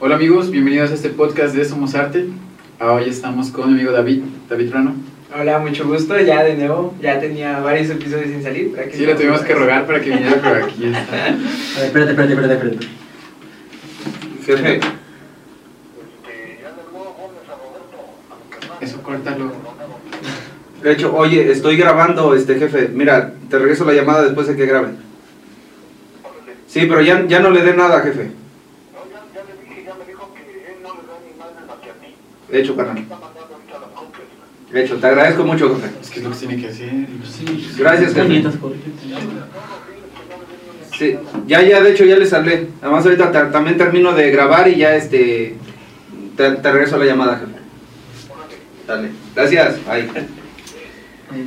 Hola amigos, bienvenidos a este podcast de Somos Arte. Hoy estamos con mi amigo David, David Rano. Hola, mucho gusto, ya de nuevo, ya tenía varios episodios sin salir. pero aquí Sí, le tuvimos que rogar para que viniera, pero aquí está. A ver, espérate, espérate, espérate, espérate. Jefe, Eso, córtalo. de hecho, oye, estoy grabando, este jefe. Mira, te regreso la llamada después de que grabe. Sí, pero ya, ya no le dé nada, jefe. Hecho, carnal. De hecho, te agradezco mucho, jefe. Es que es lo que tiene que hacer. Sí, Gracias, correcto. Sí, ya, ya, de hecho, ya les hablé. Además, ahorita ta- también termino de grabar y ya, este, te, te regreso la llamada, jefe. Dale. Gracias. Bye.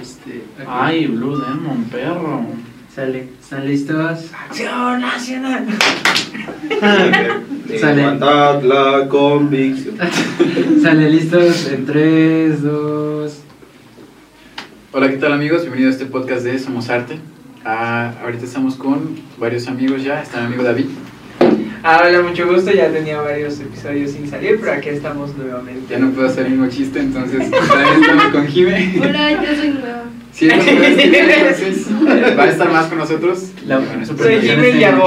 Este. Ay, Blue Demon, perro. Sale, ¿están listos? ¡Acción nacional! Sale. Levantad la convicción. Sale, listos en 3, 2. Hola, ¿qué tal amigos? Bienvenidos a este podcast de Somos Arte. Ah, ahorita estamos con varios amigos ya. Está mi amigo David. Ah, hola, mucho gusto, ya tenía varios episodios sin salir, pero aquí estamos nuevamente. Ya no puedo hacer el mismo chiste, entonces también estamos con Jime. Hola, yo soy nueva. Sí, es va a estar más con nosotros. La, Bueno, su soy Jimmy Jenga.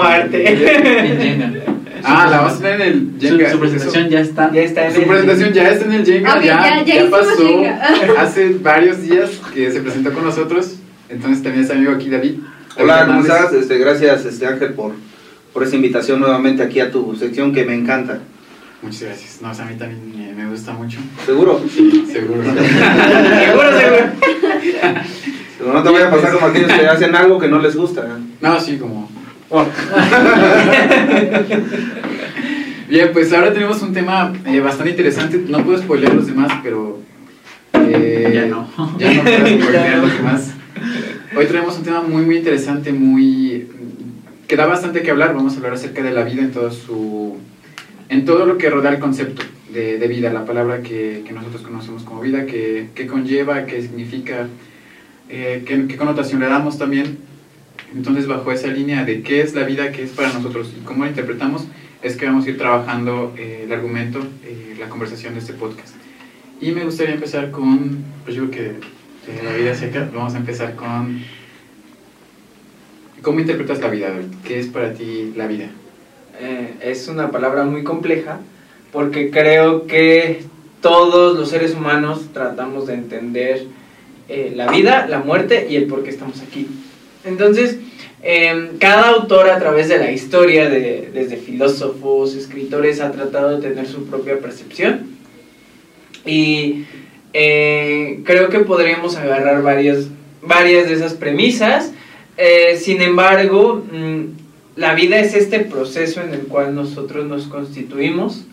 Ah, la vamos a tener en el Jenga. su presentación ya está. Ya está en Su el- presentación ya está en el Jenga, ya, ya- ya ya hicimos pasó Jenga. hace varios días que se presentó con nosotros. Entonces también está mi amigo aquí David. Hola, ¿cómo estás? Este, gracias, este Ángel, por, por esa invitación nuevamente aquí a tu sección que me encanta. Muchas gracias. No, o sea, a mí también me, me gusta mucho. ¿Seguro? Seguro. Seguro, seguro. Pero no te vaya a pasar como aquellos que hacen algo que no les gusta. No, sí, como. Bien, pues ahora tenemos un tema eh, bastante interesante. No puedo spoilear los demás, pero. eh, Ya no. Ya no puedo spoilear los demás. Hoy traemos un tema muy, muy interesante, muy. que da bastante que hablar. Vamos a hablar acerca de la vida en todo su. En todo lo que rodea el concepto de, de vida, la palabra que, que nosotros conocemos como vida, que, que conlleva, qué significa, eh, qué, qué connotación le damos también. Entonces, bajo esa línea de qué es la vida, qué es para nosotros y cómo la interpretamos, es que vamos a ir trabajando eh, el argumento, eh, la conversación de este podcast. Y me gustaría empezar con, pues yo creo que de la vida seca, vamos a empezar con, ¿cómo interpretas la vida? ¿Qué es para ti la vida? Eh, es una palabra muy compleja porque creo que todos los seres humanos tratamos de entender eh, la vida, la muerte y el por qué estamos aquí. Entonces, eh, cada autor a través de la historia, de- desde filósofos, escritores, ha tratado de tener su propia percepción. Y eh, creo que podríamos agarrar varias, varias de esas premisas. Sin embargo, mm, la vida es este proceso en el cual nosotros nos constituimos,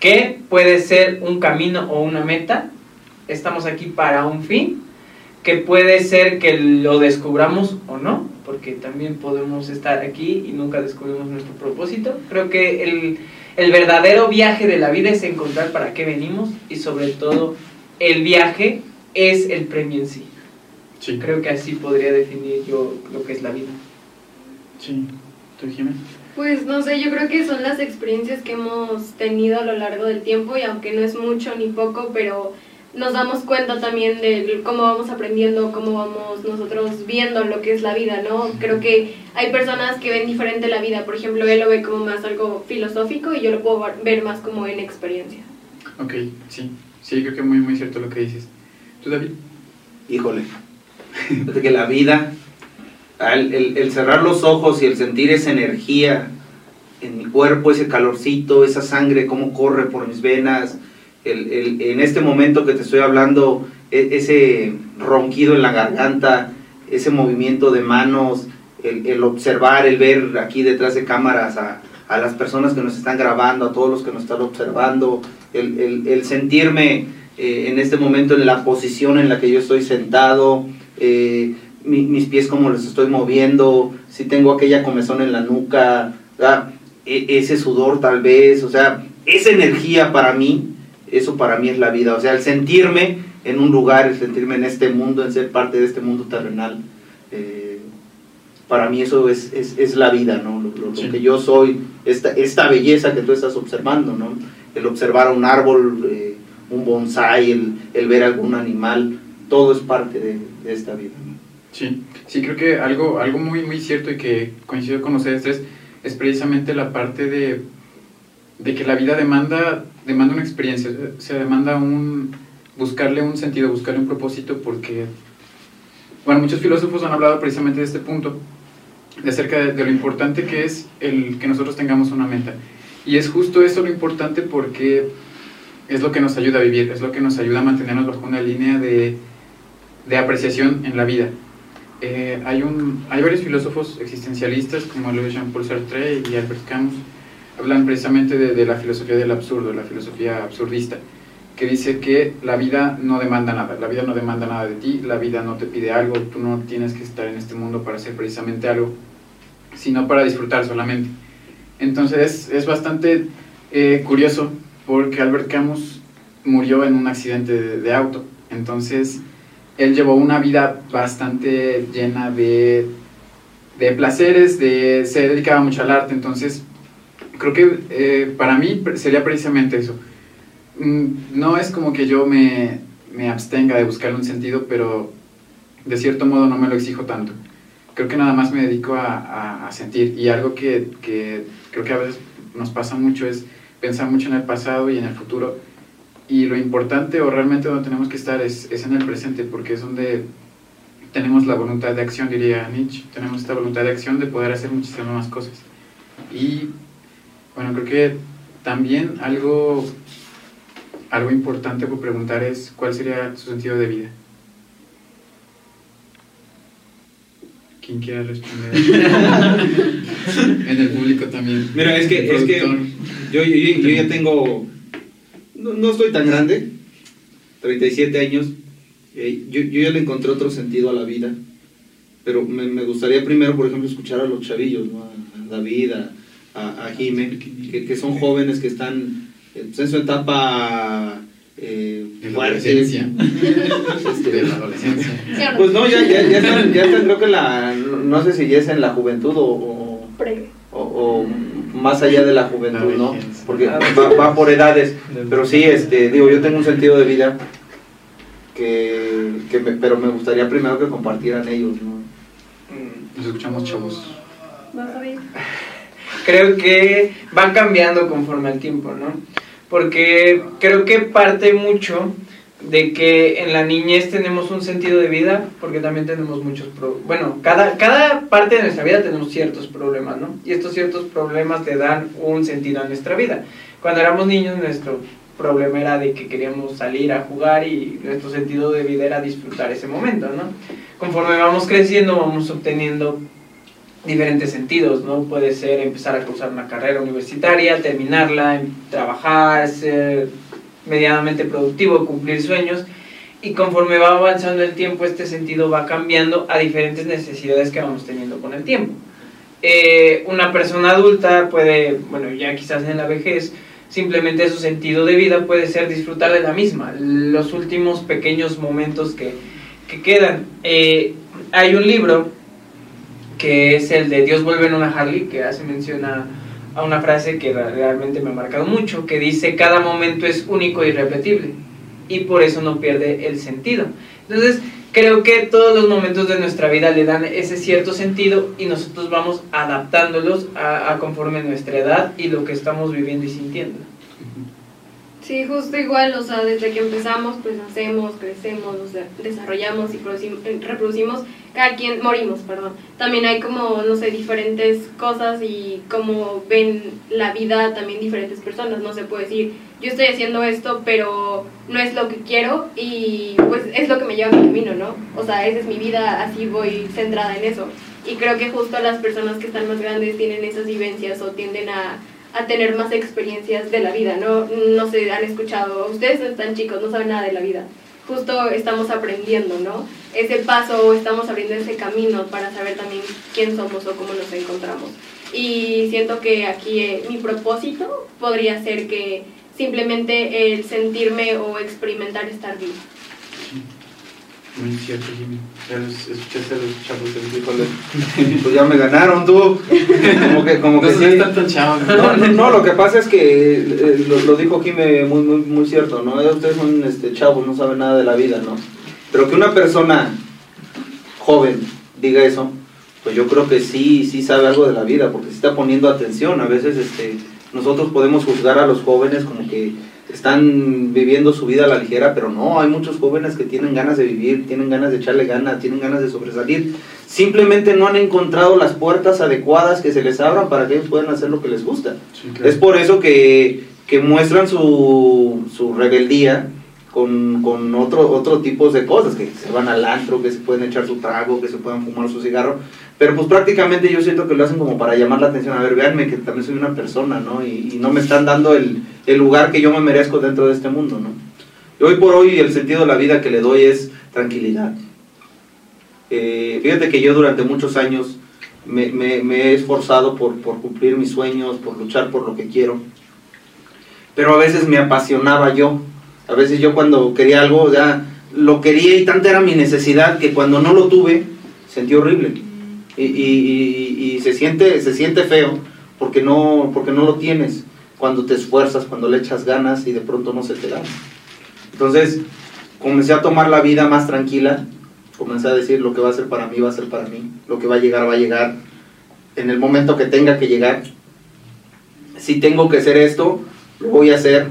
que puede ser un camino o una meta. Estamos aquí para un fin, que puede ser que lo descubramos o no, porque también podemos estar aquí y nunca descubrimos nuestro propósito. Creo que el, el verdadero viaje de la vida es encontrar para qué venimos y sobre todo el viaje es el premio en sí. Sí, Creo que así podría definir yo lo que es la vida. Sí. ¿Tú, Jiménez? Pues no sé, yo creo que son las experiencias que hemos tenido a lo largo del tiempo y aunque no es mucho ni poco, pero nos damos cuenta también de cómo vamos aprendiendo, cómo vamos nosotros viendo lo que es la vida, ¿no? Creo que hay personas que ven diferente la vida, por ejemplo, él lo ve como más algo filosófico y yo lo puedo ver más como en experiencia. Ok, sí. Sí, creo que muy, muy cierto lo que dices. ¿Tú, David? Híjole. Que la vida, el, cerrar los ojos y el sentir esa energía en mi cuerpo, ese calorcito, esa sangre, cómo corre por mis venas, el, en este momento que te estoy hablando, e- ese ronquido en la garganta, ese movimiento de manos, el, observar, el ver aquí detrás de cámaras a, a las personas que nos están grabando, a todos los que nos están observando, el sentirme eh, en este momento en la posición en la que yo estoy sentado, eh, mi- mis pies como los estoy moviendo, si tengo aquella comezón en la nuca, ¿verdad? E- ese sudor tal vez, o sea, esa energía para mí, eso para mí es la vida, o sea, el sentirme en un lugar, el sentirme en este mundo, en ser parte de este mundo terrenal, eh, para mí eso es, es, es la vida, ¿no? Lo, lo- lo Sí. que yo soy, esta, esta belleza que tú estás observando, ¿no? El observar un árbol, eh, un bonsai, el, el ver algún animal, todo es parte de, de esta vida. Sí, sí, creo que algo, algo muy, muy cierto y que coincido con ustedes tres es precisamente la parte de, de que la vida demanda, demanda una experiencia, se demanda un, buscarle un sentido, buscarle un propósito, porque, bueno, muchos filósofos han hablado precisamente de este punto, de acerca de, de lo importante que es el que nosotros tengamos una meta. Y es justo eso lo importante porque es lo que nos ayuda a vivir, es lo que nos ayuda a mantenernos bajo una línea de, de apreciación en la vida. Eh, hay, un, hay varios filósofos existencialistas como Louis Jean-Paul Sartre y Albert Camus, hablan precisamente de, la filosofía del absurdo, la filosofía absurdista, que dice que la vida no demanda nada, la vida no demanda nada de ti, la vida no te pide algo, tú no tienes que estar en este mundo para hacer precisamente algo, sino para disfrutar solamente. Entonces es bastante eh, curioso porque Albert Camus murió en un accidente de, de auto, entonces él llevó una vida bastante llena de, de placeres, de, se dedicaba mucho al arte, entonces creo que eh, para mí sería precisamente eso. Mm, No es como que yo me, me abstenga de buscar un sentido, pero de cierto modo no me lo exijo tanto. Creo que nada más me dedico a, a- a sentir y algo que, que creo que a veces nos pasa mucho es pensar mucho en el pasado y en el futuro y lo importante o realmente donde tenemos que estar es, es en el presente porque es donde tenemos la voluntad de acción, diría Nietzsche, tenemos esta voluntad de acción de poder hacer muchísimas más cosas. Y bueno, creo que también algo, algo importante por preguntar es cuál sería su sentido de vida. ¿Quién quiera responder? en el público también. Mira, es que, es que yo, yo, yo ya tengo, no, no estoy tan grande, 37 años, eh, yo, yo ya le encontré otro sentido a la vida, pero me, me gustaría primero, por ejemplo, escuchar a los chavillos, ¿no? a David, a, a, a Jime, que, que son jóvenes que están pues, en su etapa eh, De la adolescencia. Este, De la adolescencia. Pues no, ya, ya, ya, están, ya están, creo que la, no sé si ya es en la juventud o, o, Pre. o- o más allá de la juventud, La ¿no? Porque va, va por edades, pero sí, este, digo, yo tengo un sentido de vida que, que me- pero me gustaría primero que compartieran ellos, ¿no? Mm, Nos escuchamos chavos. Vas a ver. creo que va cambiando conforme al tiempo, ¿no? Porque creo que parte mucho de que en la niñez tenemos un sentido de vida, porque también tenemos muchos problemas. Bueno, cada, cada parte de nuestra vida tenemos ciertos problemas, ¿no? Y estos ciertos problemas te dan un sentido a nuestra vida. Cuando éramos niños, nuestro problema era de que queríamos salir a jugar y nuestro sentido de vida era disfrutar ese momento, ¿no? Conforme vamos creciendo, vamos obteniendo diferentes sentidos, ¿no? Puede ser empezar a cursar una carrera universitaria, terminarla, em- trabajar, ser medianamente productivo, cumplir sueños. Y conforme va avanzando el tiempo, este sentido va cambiando a diferentes necesidades que vamos teniendo con el tiempo. Eh, una persona adulta puede, bueno, ya quizás en la vejez, simplemente su sentido de vida puede ser disfrutar de la misma, los últimos pequeños momentos que, que quedan. Eh, hay un libro que es el de Dios vuelve en una Harley, que hace mención a, una frase que realmente me ha marcado mucho, que dice, cada momento es único e irrepetible, y por eso no pierde el sentido. Entonces, creo que todos los momentos de nuestra vida le dan ese cierto sentido y nosotros vamos adaptándolos a, a conforme nuestra edad y lo que estamos viviendo y sintiendo. Sí, justo igual, o sea, desde que empezamos, pues nacemos, crecemos, desarrollamos y eh, reproducimos, cada quien, morimos, perdón. También hay como, no sé, diferentes cosas y como ven la vida también diferentes personas, no se puede decir, yo estoy haciendo esto, pero no es lo que quiero y pues es lo que me lleva a mi camino, ¿no? O sea, esa es mi vida, así voy centrada en eso. Y creo que justo las personas que están más grandes tienen esas vivencias o tienden a a tener más experiencias de la vida, ¿no? No se han escuchado, ustedes están chicos, no saben nada de la vida. Justo estamos aprendiendo, ¿no? Ese paso, estamos abriendo ese camino para saber también quién somos o cómo nos encontramos. Y siento que aquí eh, mi propósito podría ser que simplemente el sentirme o experimentar estar vivo. Muy cierto, Jimmy. Ya los escuchaste a los chavos del Híjole, pues ya me ganaron tú. Como que, como No que se sí. tan chavos. No, no, no, lo que pasa es que eh, lo, lo dijo Jimé muy, muy, muy cierto, ¿no? Eh, Ustedes son este, chavos, no saben nada de la vida, ¿no? Pero que una persona joven diga eso, pues yo creo que sí, sí sabe algo de la vida, porque sí está poniendo atención. A veces este, nosotros podemos juzgar a los jóvenes como que están viviendo su vida a la ligera, pero no, hay muchos jóvenes que tienen ganas de vivir, tienen ganas de echarle ganas, tienen ganas de sobresalir. Simplemente no han encontrado las puertas adecuadas que se les abran para que ellos puedan hacer lo que les gusta. Sí, claro. Es por eso que, que muestran su, su rebeldía con, con otro, otro tipo de cosas, que se van al antro, que se pueden echar su trago, que se puedan fumar su cigarro, pero pues prácticamente yo siento que lo hacen como para llamar la atención, a ver, véanme que también soy una persona, ¿no? Y, no me están dando el, el lugar que yo me merezco dentro de este mundo, ¿no? Y hoy por hoy el sentido de la vida que le doy es tranquilidad. Eh, fíjate que yo durante muchos años me he esforzado por, por cumplir mis sueños, por luchar por lo que quiero. Pero a veces me apasionaba yo. A veces yo cuando quería algo, ya lo quería y tanta era mi necesidad que cuando no lo tuve, sentí horrible. Y, se, siente, se siente feo porque no, porque no lo tienes. Cuando te esfuerzas, cuando le echas ganas y de pronto no se te da. Entonces, comencé a tomar la vida más tranquila, comencé a decir lo que va a ser para mí va a ser para mí, lo que va a llegar va a llegar en el momento que tenga que llegar. Si tengo que hacer esto, lo voy a hacer.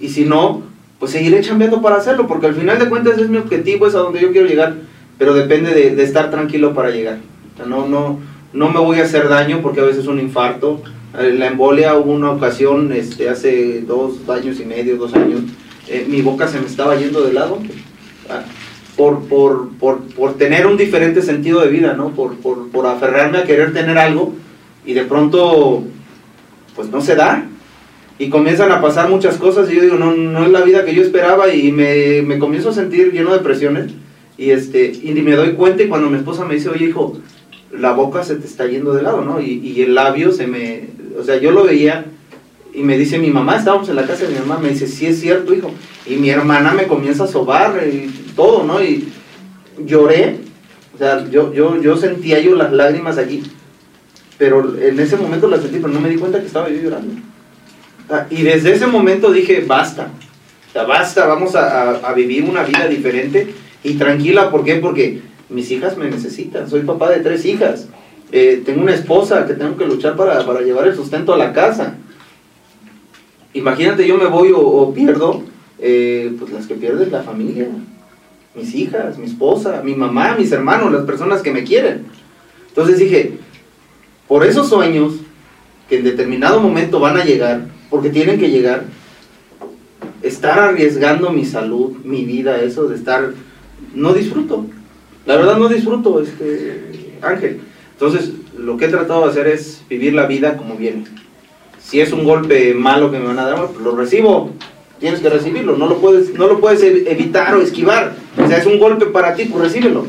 Y si no, pues seguiré chambeando para hacerlo, porque al final de cuentas es mi objetivo, es a donde yo quiero llegar, pero depende de, de estar tranquilo para llegar. No, no, no me voy a hacer daño porque a veces un infarto. Eh, La embolia hubo una ocasión, este, hace dos años y medio, dos años, eh, mi boca se me estaba yendo de lado. Ah, por, por, por, por tener un diferente sentido de vida, ¿no? Por, por, por aferrarme a querer tener algo y de pronto, pues no se da. Y comienzan a pasar muchas cosas y yo digo, no, no es la vida que yo esperaba y me, me comienzo a sentir lleno de presiones. Y, este, y me doy cuenta y cuando mi esposa me dice, oye hijo, la boca se te está yendo de lado, ¿no? Y, el labio se me... O sea, yo lo veía y me dice mi mamá, estábamos en la casa de mi mamá, me dice, sí es cierto, hijo. Y mi hermana me comienza a sobar y todo, ¿no? Y lloré, o sea, yo, yo, yo sentía yo las lágrimas allí, pero en ese momento las sentí, pero no me di cuenta que estaba yo llorando. Ah, Y desde ese momento dije, basta, basta, vamos a, a- a vivir una vida diferente y tranquila, ¿por qué? Porque mis hijas me necesitan, soy papá de tres hijas, eh, tengo una esposa que tengo que luchar para, para llevar el sustento a la casa. Imagínate, yo me voy o, pierdo, eh, pues las que pierdes la familia, mis hijas, mi esposa, mi mamá, mis hermanos, las personas que me quieren. Entonces dije, por esos sueños que en determinado momento van a llegar, porque tienen que llegar, estar arriesgando mi salud, mi vida, eso de estar, no disfruto. La verdad no disfruto, este, Ángel. Entonces, lo que he tratado de hacer es vivir la vida como viene. Si es un golpe malo que me van a dar, pues lo recibo. Tienes que recibirlo, no lo puedes, no lo puedes ev- evitar o esquivar. O sea, es un golpe para ti, pues recíbelo.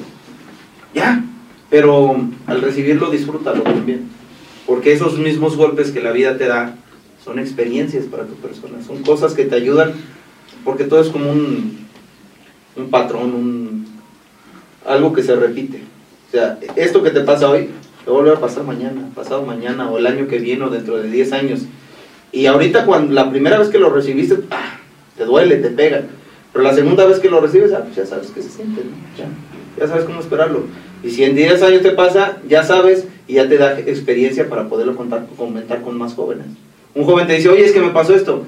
Ya. Pero al recibirlo, disfrútalo también. Porque esos mismos golpes que la vida te da son experiencias para tu persona, son cosas que te ayudan, porque todo es como un, un patrón, un, algo que se repite. O sea, esto que te pasa hoy, te volver a pasar mañana, pasado mañana, o el año que viene, o dentro de 10 años. Y ahorita, cuando la primera vez que lo recibiste, ¡ah! te duele, te pega. Pero la segunda vez que lo recibes, ah, pues ya sabes qué se siente, ¿no? ya, ya sabes cómo esperarlo. Y si en 10 años te pasa, ya sabes y ya te da experiencia para poderlo contar, comentar con más jóvenes. Un joven te dice, oye, es que me pasó esto.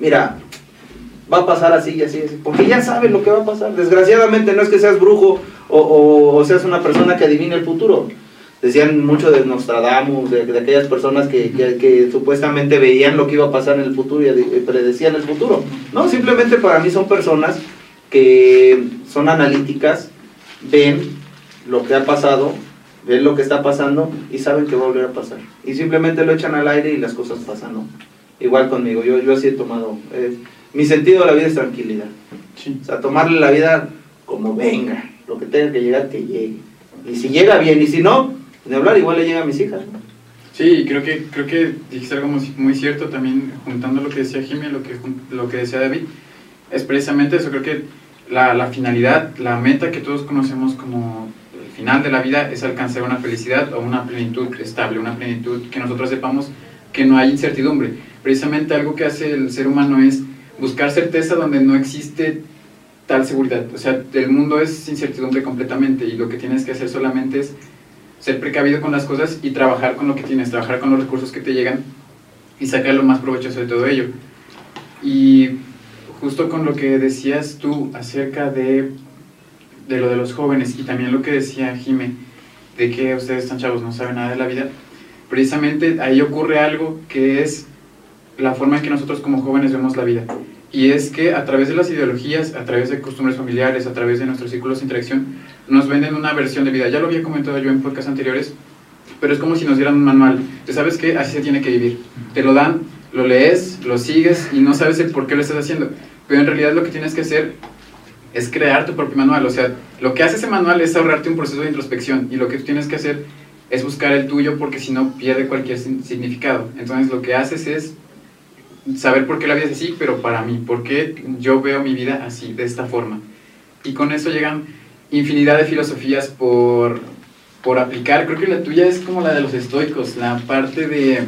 Mira, va a pasar así y así, así, porque ya sabes lo que va a pasar. Desgraciadamente no es que seas brujo o, o- o seas una persona que adivine el futuro. Decían mucho de Nostradamus, de, de aquellas personas que, que- que supuestamente veían lo que iba a pasar en el futuro y predecían el futuro. No, simplemente para mí son personas que son analíticas, ven lo que ha pasado, ven lo que está pasando y saben que va a volver a pasar. Y simplemente lo echan al aire y las cosas pasan, ¿no? Igual conmigo, yo, yo así he tomado. eh, mi sentido de la vida es tranquilidad. Sí. O sea, tomarle la vida como venga, que tenga que llegar, que llegue. Y si llega bien, y si no, de hablar igual le llega a mis hijas. Sí, creo que, creo que dijiste algo muy, cierto también, juntando lo que decía Jimmy, lo que, lo que decía David, es precisamente eso, creo que la, la finalidad, la meta que todos conocemos como el final de la vida es alcanzar una felicidad o una plenitud estable, una plenitud que nosotros sepamos que no hay incertidumbre. Precisamente algo que hace el ser humano es buscar certeza donde no existe tal seguridad. O sea, el mundo es incertidumbre completamente y lo que tienes que hacer solamente es ser precavido con las cosas y trabajar con lo que tienes, trabajar con los recursos que te llegan y sacar lo más provechoso de todo ello. Y justo con lo que decías tú acerca de, de lo de los jóvenes y también lo que decía Jime, de que ustedes están chavos, no saben nada de la vida, precisamente ahí ocurre algo que es la forma en que nosotros como jóvenes vemos la vida. Y es que a través de las ideologías, a través de costumbres familiares, a través de nuestros círculos de interacción, nos venden una versión de vida. Ya lo había comentado yo en podcasts anteriores, pero es como si nos dieran un manual. Tú sabes que así se tiene que vivir. Te lo dan, lo lees, lo sigues y no sabes el por qué lo estás haciendo. Pero en realidad lo que tienes que hacer es crear tu propio manual. O sea, lo que hace ese manual es ahorrarte un proceso de introspección y lo que tú tienes que hacer es buscar el tuyo porque si no pierde cualquier significado. Entonces lo que haces es saber por qué la vida es así, pero para mí, por qué yo veo mi vida así, de esta forma. Y con eso llegan infinidad de filosofías por, por aplicar. Creo que la tuya es como la de los estoicos, la parte de,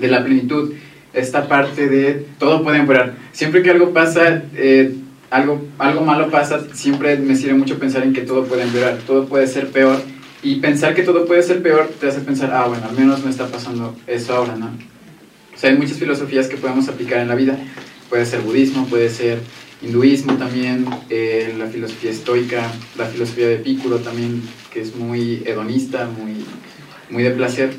de la plenitud, esta parte de todo puede empeorar. Siempre que algo pasa, eh, algo, algo malo pasa, siempre me sirve mucho pensar en que todo puede empeorar, todo puede ser peor. Y pensar que todo puede ser peor te hace pensar, ah, bueno, al menos me está pasando eso ahora, ¿no? O sea, hay muchas filosofías que podemos aplicar en la vida. Puede ser budismo, puede ser hinduismo también, eh, la filosofía estoica, la filosofía de Epicuro también, que es muy hedonista, muy, muy de placer.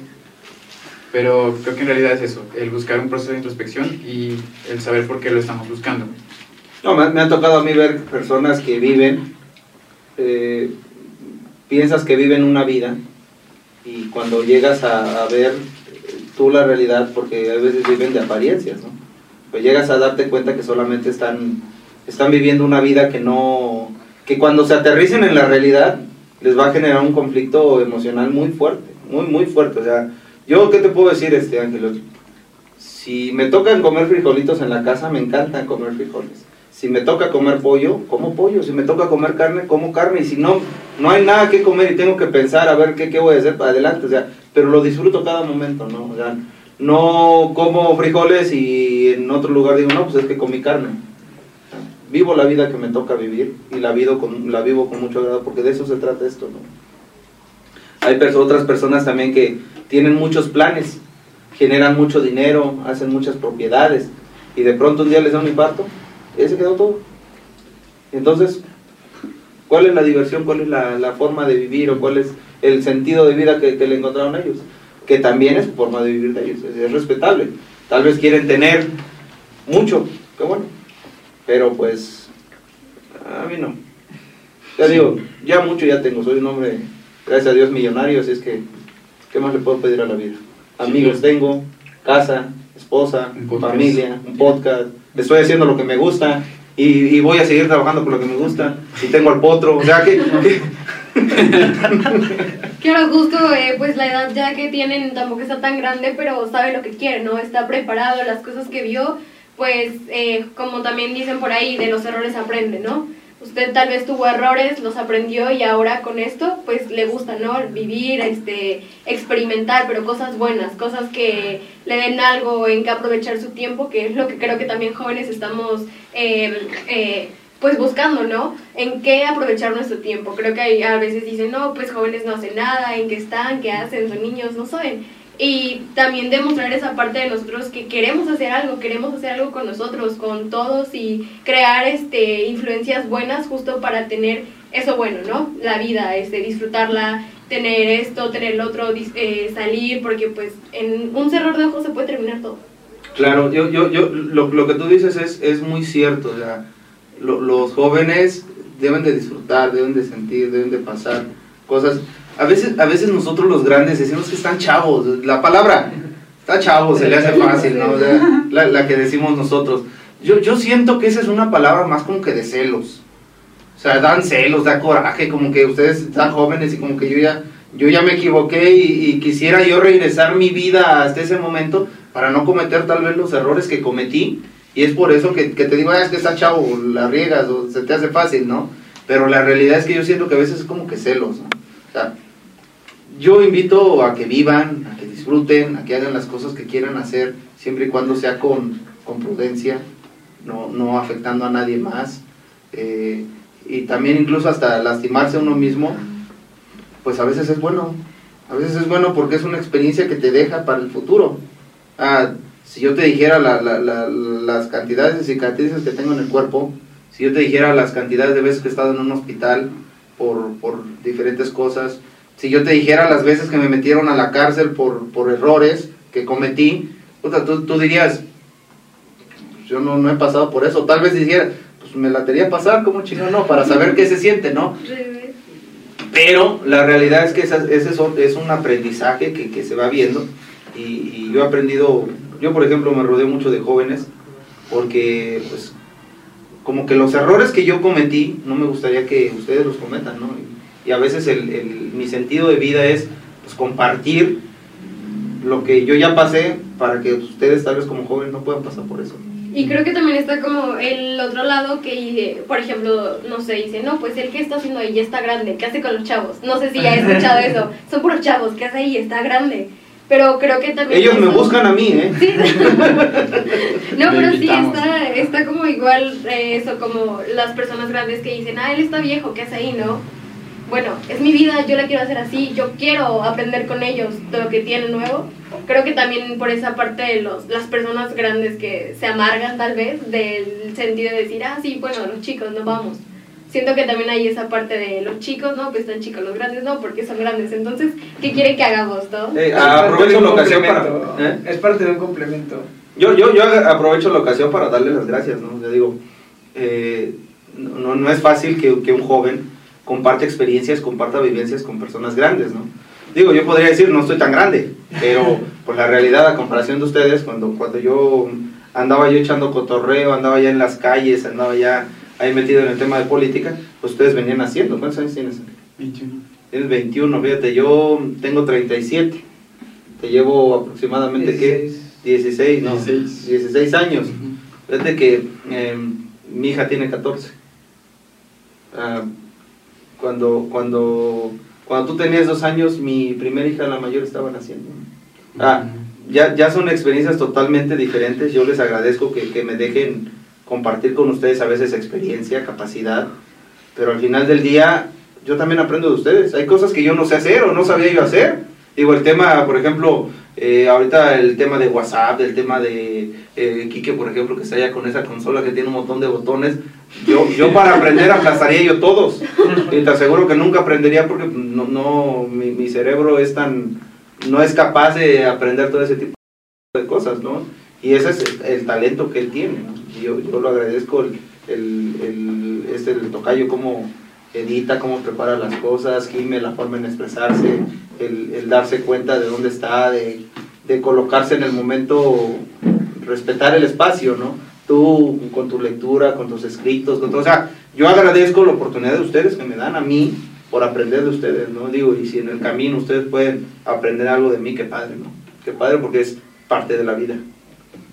Pero creo que en realidad es eso, el buscar un proceso de introspección y el saber por qué lo estamos buscando. No, me, me ha tocado a mí ver personas que viven, eh, piensas que viven una vida y cuando llegas a, a ver tú la realidad, porque a veces viven de apariencias, ¿no? Pues llegas a darte cuenta que solamente están, están viviendo una vida que no, que cuando se aterricen en la realidad les va a generar un conflicto emocional muy fuerte, muy, muy fuerte. O sea, yo, ¿qué te puedo decir, este Ángel? Si me tocan comer frijolitos en la casa, me encanta comer frijoles. Si me toca comer pollo, como pollo. Si me toca comer carne, como carne. Y si no, no hay nada que comer y tengo que pensar a ver qué, qué voy a hacer para adelante. O sea, pero lo disfruto cada momento, ¿no? O sea, no como frijoles y en otro lugar digo, no, pues es que comí carne. Vivo la vida que me toca vivir y la vivo con, la vivo con mucho agrado porque de eso se trata esto, ¿no? Hay perso- otras personas también que tienen muchos planes, generan mucho dinero, hacen muchas propiedades y de pronto un día les da un infarto y se quedó todo. Entonces, ¿cuál es la diversión? ¿Cuál es la, la forma de vivir o cuál es el sentido de vida que, que le encontraron ellos? Que también es forma de vivir de ellos, es, es respetable. Tal vez quieren tener mucho, qué bueno, pero pues a mí no. Ya digo, ya mucho ya tengo, soy un hombre, gracias a Dios, millonario, así es que, ¿qué más le puedo pedir a la vida? Amigos tengo, casa, esposa, Un familia, un podcast, estoy haciendo lo que me gusta y, y voy a seguir trabajando por lo que me gusta y tengo al potro, o sea que- Claro, justo eh, pues la edad ya que tienen tampoco está tan grande, pero sabe lo que quiere, ¿no? Está preparado, las cosas que vio, pues eh, como también dicen por ahí, de los errores aprende, ¿no? Usted tal vez tuvo errores, los aprendió y ahora con esto pues le gusta, ¿no? Vivir, este, experimentar, pero cosas buenas, cosas que le den algo en que aprovechar su tiempo, que es lo que creo que también jóvenes estamos... eh, pues buscando, ¿no? En qué aprovechar nuestro tiempo. Creo que hay, a veces dicen, no, pues jóvenes no hacen nada, en qué están, qué hacen, son niños, no saben. Y también demostrar esa parte de nosotros que queremos hacer algo, queremos hacer algo con nosotros, con todos y crear este influencias buenas justo para tener eso bueno, ¿no? La vida, este disfrutarla, tener esto, tener lo otro, eh, salir, porque pues en un cerrar de ojos se puede terminar todo. Claro, yo, yo, yo, lo, lo que tú dices es, es muy cierto. O sea, lo- los jóvenes deben de disfrutar, deben de sentir, deben de pasar cosas. A veces, a veces nosotros los grandes decimos que están chavos. La palabra está chavo, se le hace fácil, ¿no? La que decimos nosotros. Yo, yo siento que esa es una palabra más como que de celos. O sea, dan celos, da coraje, como que ustedes están jóvenes y como que yo ya, yo ya me equivoqué y, y quisiera yo regresar mi vida hasta ese momento para no cometer tal vez los errores que cometí Y es por eso que, que te digo, ah, es que está chavo, la riegas o se te hace fácil, ¿no? Pero la realidad es que yo siento que a veces es como que celos, ¿no? O sea, yo invito a que vivan, a que disfruten, a que hagan las cosas que quieran hacer, siempre y cuando sea con, con prudencia, no, no afectando a nadie más. Eh, y también incluso hasta lastimarse a uno mismo, pues a veces es bueno. A veces es bueno porque es una experiencia que te deja para el futuro. Ah, si yo te dijera la- la- la- las cantidades de cicatrices que tengo en el cuerpo, si yo te dijera las cantidades de veces que he estado en un hospital por, por diferentes cosas, si yo te dijera las veces que me metieron a la cárcel por, por errores que cometí, puta, tú, tú dirías, yo no, no he pasado por eso. Tal vez dijera, pues me latería pasar, como chingón no, para saber qué se siente, ¿no? Pero la realidad es que ese es, un- es un aprendizaje que, que se va viendo y, y yo he aprendido, yo por ejemplo me rodeo mucho de jóvenes porque pues como que los errores que yo cometí no me gustaría que ustedes los cometan, ¿no? Y, y a veces el, el- mi sentido de vida es pues, compartir lo que yo ya pasé para que ustedes tal vez como jóvenes no puedan pasar por eso. Y creo que también está como el otro lado que, por ejemplo, no sé, dice, no, pues el que está haciendo ahí ya está grande, ¿qué hace con los chavos? No sé si ya he escuchado eso, son puros chavos, ¿qué hace ahí? Está grande. Pero creo que también... Ellos me buscan a mí, ¿eh? Sí. no, pero sí, está, está como igual eh, eso, como las personas grandes que dicen, ah, él está viejo, ¿qué hace ahí, no? Bueno, es mi vida, yo la quiero hacer así, yo quiero aprender con ellos de lo que tienen nuevo. Creo que también por esa parte de los, las personas grandes que se amargan tal vez del sentido de decir, ah, sí, bueno, los chicos, no vamos. Siento que también hay esa parte de los chicos, no, pues están chicos, los grandes no, porque son grandes. Entonces, ¿qué quiere que hagamos, no? Eh, aprovecho la ocasión para... ¿eh? Es parte de un complemento. Yo, yo, yo aprovecho la ocasión para darle las gracias, ¿no? Ya digo, eh, no, no es fácil que, que un joven comparte experiencias, comparta vivencias con personas grandes, ¿no? Digo, yo podría decir, no estoy tan grande, pero pues la realidad, a comparación de ustedes, cuando, cuando yo andaba yo echando cotorreo, andaba ya en las calles, andaba ya ahí metido en el tema de política, pues ustedes venían haciendo. ¿Cuántos años tienes? 21. Tienes 21, fíjate, yo tengo 37. Te llevo aproximadamente, ¿qué? 16, no, 16. 16 años. Fíjate que eh, mi hija tiene 14. Ah, cuando, cuando, cuando tú tenías dos años, mi primera hija, la mayor, estaba naciendo. Ah, ya, ya son experiencias totalmente diferentes. Yo les agradezco que, que me dejen compartir con ustedes a veces experiencia, capacidad, pero al final del día yo también aprendo de ustedes. Hay cosas que yo no sé hacer o no sabía yo hacer. Digo, el tema, por ejemplo, eh, ahorita el tema de WhatsApp, el tema de eh, Quique, por ejemplo, que está allá con esa consola que tiene un montón de botones. Yo, yo para aprender aplastaría yo todos. Y te aseguro que nunca aprendería porque no, no mi, cerebro es tan, no es capaz de aprender todo ese tipo de cosas, ¿no? Y ese es el, el talento que él tiene, ¿no? Yo, yo lo agradezco, el, el, este, el tocayo, cómo edita, cómo prepara las cosas, Jime, la forma en expresarse, el, el darse cuenta de dónde está, de, de colocarse en el momento, respetar el espacio, ¿no? Tú con tu lectura, con tus escritos, con todo, o sea, yo agradezco la oportunidad de ustedes que me dan a mí por aprender de ustedes, ¿no? Digo, y si en el camino ustedes pueden aprender algo de mí, qué padre, ¿no? Qué padre porque es parte de la vida.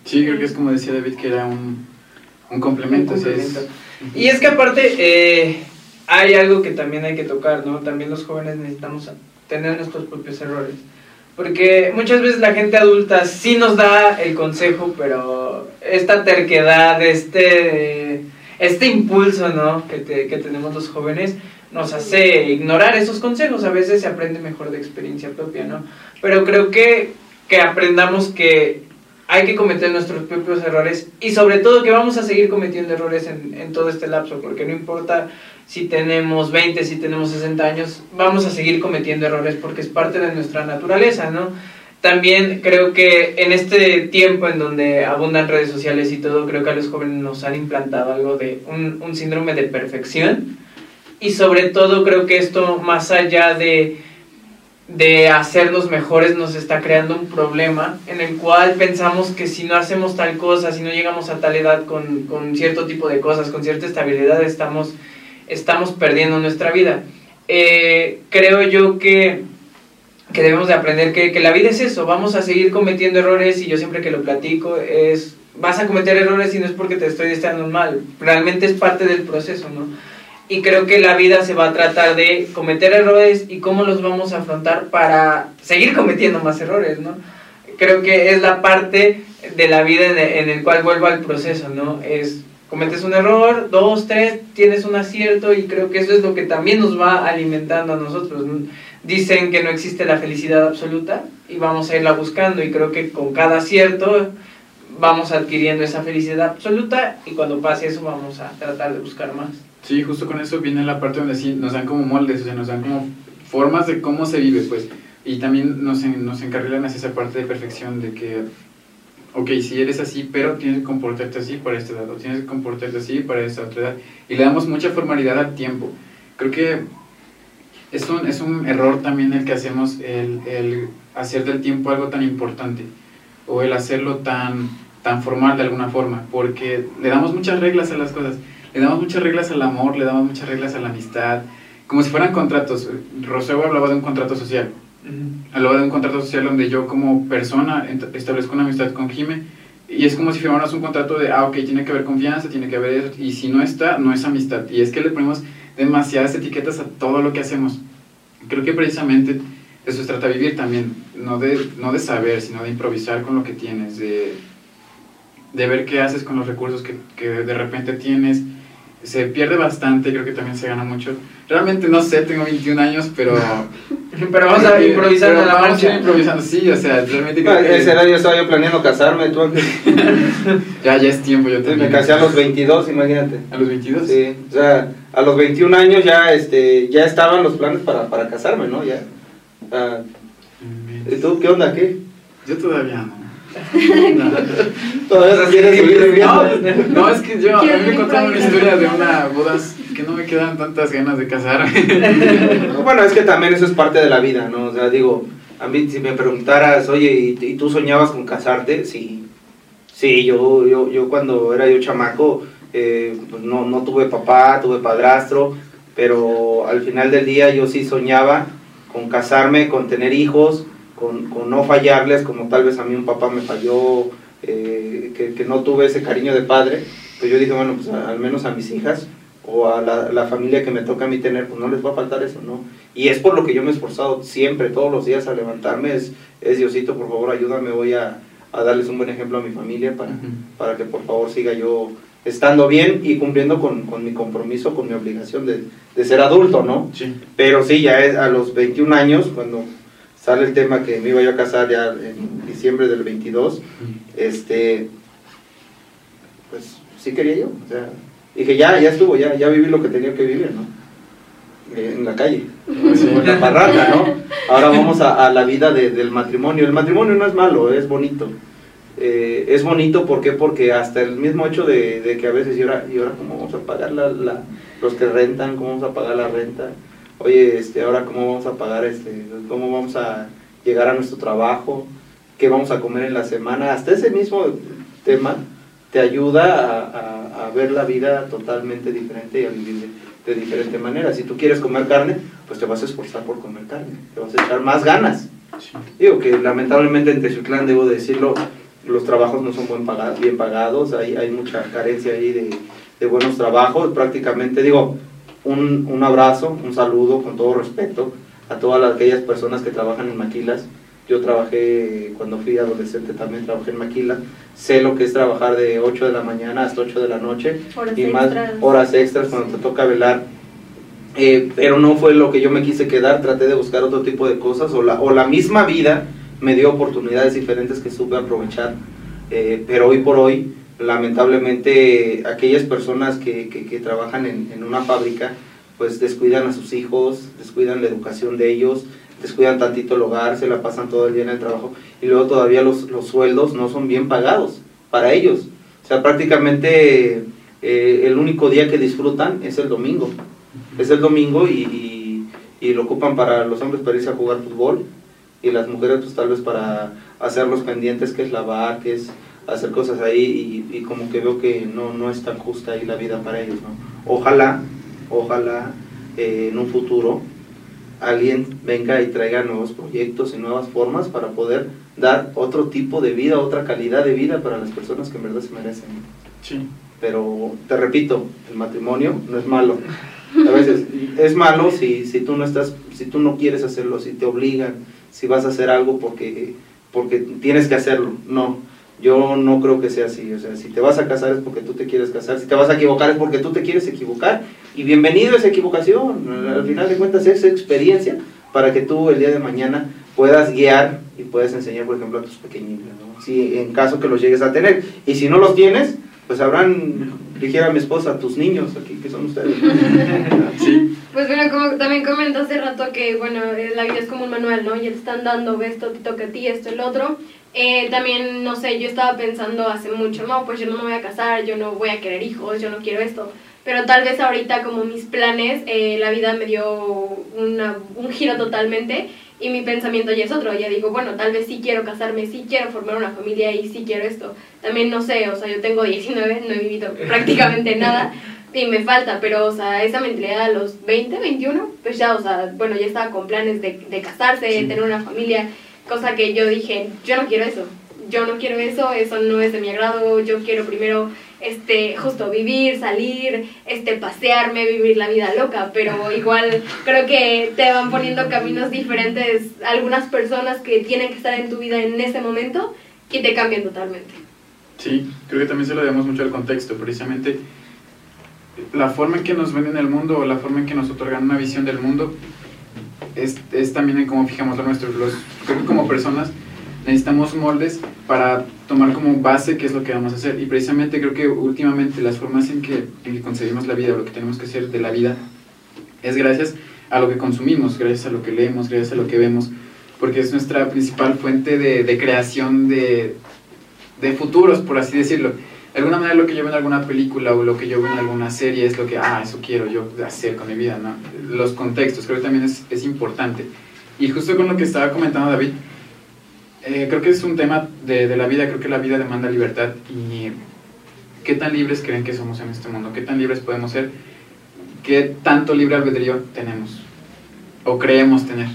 Sí, creo que es como decía David, que era un, un complemento. Un o sea, es- complemento. Y es que aparte eh, hay algo que también hay que tocar, ¿no? También los jóvenes necesitamos tener nuestros propios errores. Porque muchas veces la gente adulta sí nos da el consejo, pero esta terquedad, este, este impulso, ¿no? Que, te- que tenemos los jóvenes nos hace ignorar esos consejos. A veces se aprende mejor de experiencia propia, ¿no? Pero creo que, que aprendamos que hay que cometer nuestros propios errores y sobre todo que vamos a seguir cometiendo errores en, todo este lapso, porque no importa si tenemos 20, si tenemos 60 años, vamos a seguir cometiendo errores porque es parte de nuestra naturaleza, ¿no? También creo que en este tiempo en donde abundan redes sociales y todo, creo que a los jóvenes nos han implantado algo de un síndrome de perfección y sobre todo creo que esto más allá de de hacernos mejores nos está creando un problema en el cual pensamos que si no hacemos tal cosa, si no llegamos a tal edad con, con cierto tipo de cosas, con cierta estabilidad, estamos, estamos perdiendo nuestra vida. Eh, creo yo que, que debemos de aprender que, que la vida es eso, vamos a seguir cometiendo errores y yo siempre que lo platico es vas a cometer errores y no es porque te estoy deseando mal, realmente es parte del proceso, ¿no? Y creo que la vida se va a tratar de cometer errores y cómo los vamos a afrontar para seguir cometiendo más errores, ¿no? Creo que es la parte de la vida en el, cual vuelvo al proceso, ¿no? Es cometes un error, dos, tres, tienes un acierto y creo que eso es lo que también nos va alimentando a nosotros. ¿no? Dicen que no existe la felicidad absoluta y vamos a irla buscando y creo que con cada acierto vamos adquiriendo esa felicidad absoluta y cuando pase eso vamos a tratar de buscar más. Sí, justo con eso viene la parte donde sí nos dan como moldes, o sea, nos dan como formas de cómo se vive, pues. Y también nos, nos encarrilan hacia esa parte de perfección de que, ok, si eres así, pero tienes que comportarte así para esta edad, o tienes que comportarte así para esta otra edad. Y le damos mucha formalidad al tiempo. Creo que es un, es un error también el que hacemos, el, el hacer del tiempo algo tan importante, o el hacerlo tan, tan formal de alguna forma, porque le damos muchas reglas a las cosas. Le damos muchas reglas al amor, le damos muchas reglas a la amistad, como si fueran contratos. Roseo hablaba de un contrato social. Hablaba de un contrato social donde yo como persona establezco una amistad con Jime y es como si firmáramos un contrato de, ah, ok, tiene que haber confianza, tiene que haber eso, y si no está, no es amistad. Y es que le ponemos demasiadas etiquetas a todo lo que hacemos. Creo que precisamente eso se trata de vivir también, no de, no de saber, sino de improvisar con lo que tienes, de, de ver qué haces con los recursos que, que de repente tienes. Se pierde bastante, creo que también se gana mucho. Realmente no sé, tengo 21 años, pero... Pero vamos a Pero- improvisar pero a la vamos a marcha. improvisando, sí, o sea, realmente creo A que esa edad yo estaba yo planeando casarme, tú antes. ya, ya es tiempo, yo también. me casé a los 22, imagínate. ¿A los 22? Sí, o sea, a los 21 años ya, este, ya estaban los planes para, para casarme, ¿no? Ya. Ah, ¿Y tú qué onda? ¿Qué? Yo todavía no. Todavía se quiere seguir No, no, es que yo, a mí me contaron una historia de una boda que no me quedan tantas ganas de casarme. Bueno, es que también eso es parte de la vida, ¿no? O sea, digo, a mí si me preguntaras, oye, ¿y, y tú soñabas con casarte? Sí. Sí, yo, yo, yo cuando era yo chamaco, eh, pues no, no tuve papá, tuve padrastro, pero al final del día yo sí soñaba con casarme, con tener hijos, con, con no fallarles, como tal vez a mí un papá me falló, eh, que, que no tuve ese cariño de padre, pues yo dije, bueno, pues a- al menos a mis hijas o a la, la familia que me toca a mí tener, pues no les va a faltar eso, ¿no? Y es por lo que yo me he esforzado siempre, todos los días a levantarme, es, es Diosito, por favor, ayúdame, voy a, a darles un buen ejemplo a mi familia para, para que por favor siga yo estando bien y cumpliendo con, con mi compromiso, con mi obligación de, de ser adulto, ¿no? Sí. Pero sí, ya es a los 21 años, cuando sale el tema que me iba yo a casar ya en diciembre del 22, este, pues sí quería yo, o sea, dije ya, ya estuvo, ya, ya viví lo que tenía que vivir, ¿no? Eh, En la calle, en la parrata, ¿no? Ahora vamos a, a la vida de- del matrimonio. El matrimonio no es malo, es bonito. Eh, es bonito, ¿por qué? Porque hasta el mismo hecho de, de que a veces, ¿y ahora, y ahora cómo vamos a pagar la, la- los que rentan? ¿Cómo vamos a pagar la renta? Oye, este, ahora cómo vamos a pagar, este, cómo vamos a llegar a nuestro trabajo, qué vamos a comer en la semana, hasta ese mismo tema te ayuda a, a- a ver la vida totalmente diferente y a vivir de, de diferente manera. Si tú quieres comer carne, pues te vas a esforzar por comer carne, te vas a echar más ganas. Sí. Digo que lamentablemente en Texutlán, debo decirlo, los trabajos no son buen paga- bien pagados, hay, hay mucha carencia ahí de, de buenos trabajos, prácticamente digo, un, un abrazo, un saludo con todo respeto a todas las- aquellas personas que trabajan en maquilas. Yo trabajé, cuando fui adolescente también trabajé en maquila, sé lo que es trabajar de 8 de la mañana hasta 8 de la noche Horas y más horas extras cuando te toca velar. Eh, pero no fue lo que yo me quise quedar, traté de buscar otro tipo de cosas o la, o la misma vida me dio oportunidades diferentes que supe aprovechar. Eh, pero hoy por hoy, lamentablemente, aquellas personas que, que- trabajan en, en una fábrica, pues descuidan a sus hijos, descuidan la educación de ellos, descuidan tantito el hogar, se la pasan todo el día en el trabajo y luego todavía los, los sueldos no son bien pagados para ellos. O sea, prácticamente eh, el único día que disfrutan es el domingo. Es el domingo y, y- y lo ocupan para los hombres para irse a jugar fútbol y las mujeres pues tal vez para hacer los pendientes que es lavar, que es hacer cosas ahí y, y como que veo que no, no es tan justa ahí la vida para ellos. ¿no? Ojalá, ojalá eh, en un futuro alguien venga y traiga nuevos proyectos y nuevas formas para poder dar otro tipo de vida, otra calidad de vida para las personas que en verdad se merecen. Sí. Pero te repito, el matrimonio no es malo. A veces es malo si, si tú no estás, si tú no quieres hacerlo, si te obligan, si vas a hacer algo porque, porque tienes que hacerlo. No, yo no creo que sea así. O sea, si te vas a casar es porque tú te quieres casar, si te vas a equivocar es porque tú te quieres equivocar. Y bienvenido a esa equivocación. Al final de cuentas es experiencia para que tú el día de mañana puedas guiar y puedas enseñar, por ejemplo, a tus pequeñitos, ¿no? Si en caso que los llegues a tener. Y si no los tienes, pues habrán, dijera mi esposa, tus niños aquí, que son ustedes. Sí. Pues bueno, como también comenté hace rato que, bueno, eh, la vida es como un manual, ¿no? Y te están dando, esto te toca a ti, esto, el otro. Eh, también, no sé, yo estaba pensando hace mucho, no, pues yo no me voy a casar, yo no voy a querer hijos, yo no quiero esto. Pero tal vez ahorita como mis planes, eh, la vida me dio una, un giro totalmente y mi pensamiento ya es otro. Ya digo, bueno, tal vez sí quiero casarme, sí quiero formar una familia y sí quiero esto. También no sé, o sea, yo tengo 19, no he vivido prácticamente nada y me falta, pero, o sea, esa mentalidad a los 20, 21, pues ya, o sea, bueno, ya estaba con planes de, de casarse, de tener una familia, cosa que yo dije, yo no quiero eso, yo no quiero eso, eso no es de mi agrado, yo quiero primero, este, justo vivir, salir, este, pasearme, vivir la vida loca, pero igual creo que te van poniendo caminos diferentes algunas personas que tienen que estar en tu vida en ese momento y te cambian totalmente. Sí, creo que también se lo debemos mucho al contexto, precisamente la forma en que nos ven en el mundo o la forma en que nos otorgan una visión del mundo es, es también en cómo fijamos lo nuestro. Los, creo que como personas necesitamos moldes para tomar como base qué es lo que vamos a hacer. Y precisamente creo que últimamente las formas en que, en que concebimos la vida lo que tenemos que hacer de la vida es gracias a lo que consumimos, gracias a lo que leemos, gracias a lo que vemos, porque es nuestra principal fuente de, de creación de, de futuros, por así decirlo. De alguna manera lo que yo veo en alguna película o lo que yo veo en alguna serie es lo que, ah, eso quiero yo hacer con mi vida, ¿no? Los contextos, creo que también es, es importante. Y justo con lo que estaba comentando David, eh, creo que es un tema de, de, la vida, creo que la vida demanda libertad y qué tan libres creen que somos en este mundo, qué tan libres podemos ser, qué tanto libre albedrío tenemos o creemos tener.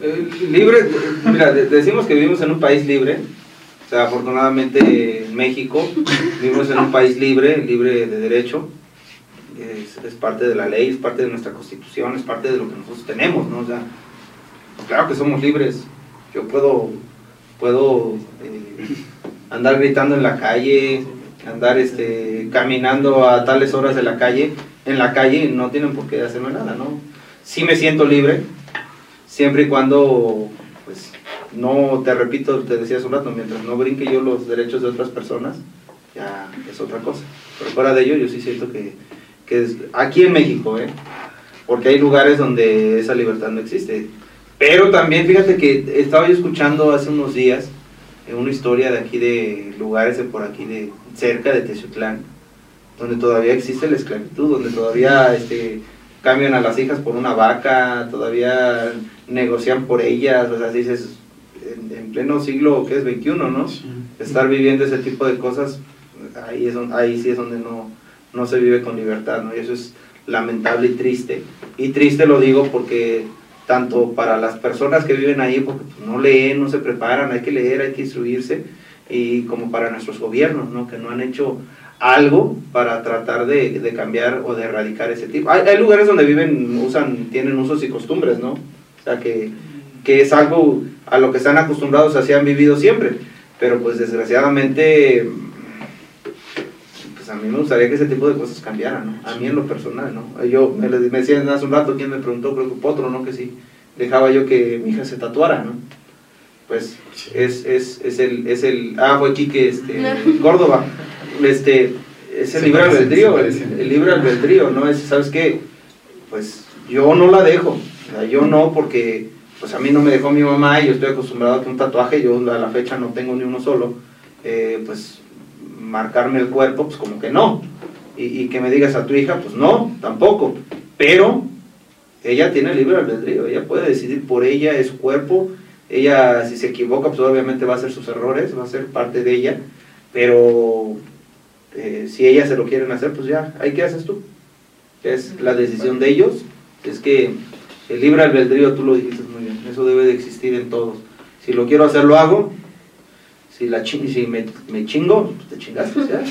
Eh, libre, mira, de- decimos que vivimos en un país libre, o sea, afortunadamente en México vivimos en un país libre, libre de derecho, es, es parte de la ley, es parte de nuestra constitución, es parte de lo que nosotros tenemos, ¿no? O sea, claro que somos libres, yo puedo, puedo eh, andar gritando en la calle, andar este, caminando a tales horas de la calle, en la calle no tienen por qué hacerme nada, ¿no? Sí me siento libre, siempre y cuando, pues, no, te repito, te decía hace un rato, mientras no brinque yo los derechos de otras personas, ya es otra cosa. Pero fuera de ello, yo sí siento que, que es, aquí en México, ¿eh? Porque hay lugares donde esa libertad no existe. Pero también, fíjate que estaba yo escuchando hace unos días una historia de aquí de lugares de por aquí, de cerca de Tezutlán, donde todavía existe la esclavitud, donde todavía este, cambian a las hijas por una vaca, todavía negocian por ellas, o sea, dices, en, en pleno siglo que es 21, ¿no? Sí. Estar viviendo ese tipo de cosas, ahí, es, ahí sí es donde no, no se vive con libertad, ¿no? Y eso es lamentable y triste. Y triste lo digo porque tanto para las personas que viven ahí, porque pues, no leen, no se preparan, hay que leer, hay que instruirse, y como para nuestros gobiernos, ¿no? Que no han hecho algo para tratar de, de cambiar o de erradicar ese tipo. Hay, hay lugares donde viven, usan, tienen usos y costumbres, ¿no? O sea, que, que es algo a lo que están acostumbrados, así han vivido siempre. Pero pues desgraciadamente, pues a mí me gustaría que ese tipo de cosas cambiaran, ¿no? A mí en lo personal, ¿no? Yo, me, le- me decían hace un rato, quien me preguntó, creo que Potro, ¿no? Que si dejaba yo que mi hija se tatuara, ¿no? Pues es, es, es el, es el, ah, fue Quique, este, Córdoba, este, es el libre parecen, albedrío, el, el libre albedrío, ¿no? Es, ¿sabes qué? Pues yo no la dejo, o sea, yo no porque pues a mí no me dejó mi mamá y yo estoy acostumbrado a que un tatuaje, yo a la fecha no tengo ni uno solo, eh, pues marcarme el cuerpo, pues como que no. Y, y que me digas a tu hija, pues no, tampoco. Pero ella tiene libre albedrío, ella puede decidir por ella, es su cuerpo, ella si se equivoca, pues obviamente va a hacer sus errores, va a ser parte de ella, pero eh, si ellas se lo quieren hacer, pues ya, ahí qué haces tú. Es la decisión de ellos, Es que el libre albedrío, tú lo dijiste eso debe de existir en todos. Si lo quiero hacer, lo hago. Si, la chi- si me, me chingo, pues te chingaste, ya.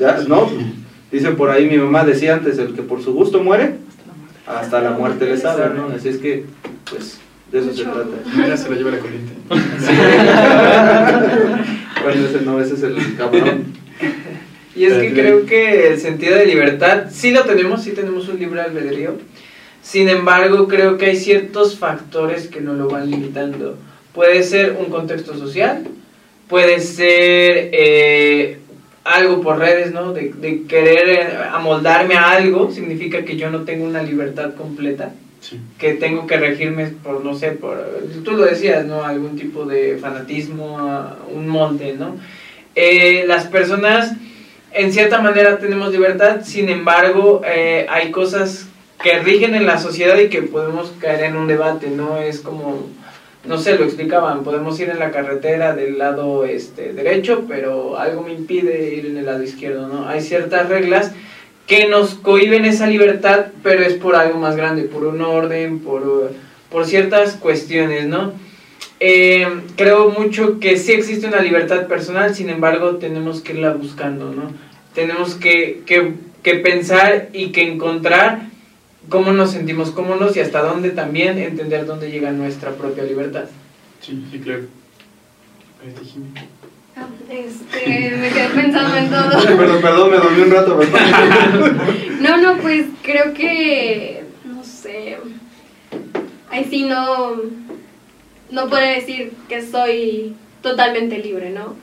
Ya, ¿no? Dice por ahí mi mamá, decía antes, el que por su gusto muere, hasta la muerte le sabe, ¿no? Así es que, pues, de eso se trata. Mira, se lo lleva la corriente. Bueno, ese no, ese es el cabrón. Y es que creo que el sentido de libertad sí lo tenemos, sí tenemos un libre albedrío. Sin embargo, creo que hay ciertos factores que nos lo van limitando. Puede ser un contexto social, puede ser eh, algo por redes, ¿no? De, de querer eh, amoldarme a algo, significa que yo no tengo una libertad completa Sí. que tengo que regirme por, no sé, por, tú lo decías, ¿no? Algún tipo de fanatismo, un molde, ¿no? Eh, las personas, en cierta manera, tenemos libertad, sin embargo, eh, hay cosas que rigen en la sociedad y que podemos caer en un debate, ¿no? Es como, no sé, lo explicaban, podemos ir en la carretera del lado este, derecho, pero algo me impide ir en el lado izquierdo, ¿no? Hay ciertas reglas que nos cohiben esa libertad, pero es por algo más grande, por un orden, por, por ciertas cuestiones, ¿no? Eh, creo mucho que sí existe una libertad personal, sin embargo tenemos que irla buscando, ¿no? Tenemos que, que, que pensar y que encontrar cómo nos sentimos cómodos y hasta dónde también entender dónde llega nuestra propia libertad. Sí, sí, claro. Ah, Este, me quedé pensando en todo. Perdón, perdón, me dormí un rato, perdón. No, no, pues creo que, no sé, ahí sí no, no puedo decir que soy totalmente libre, ¿no?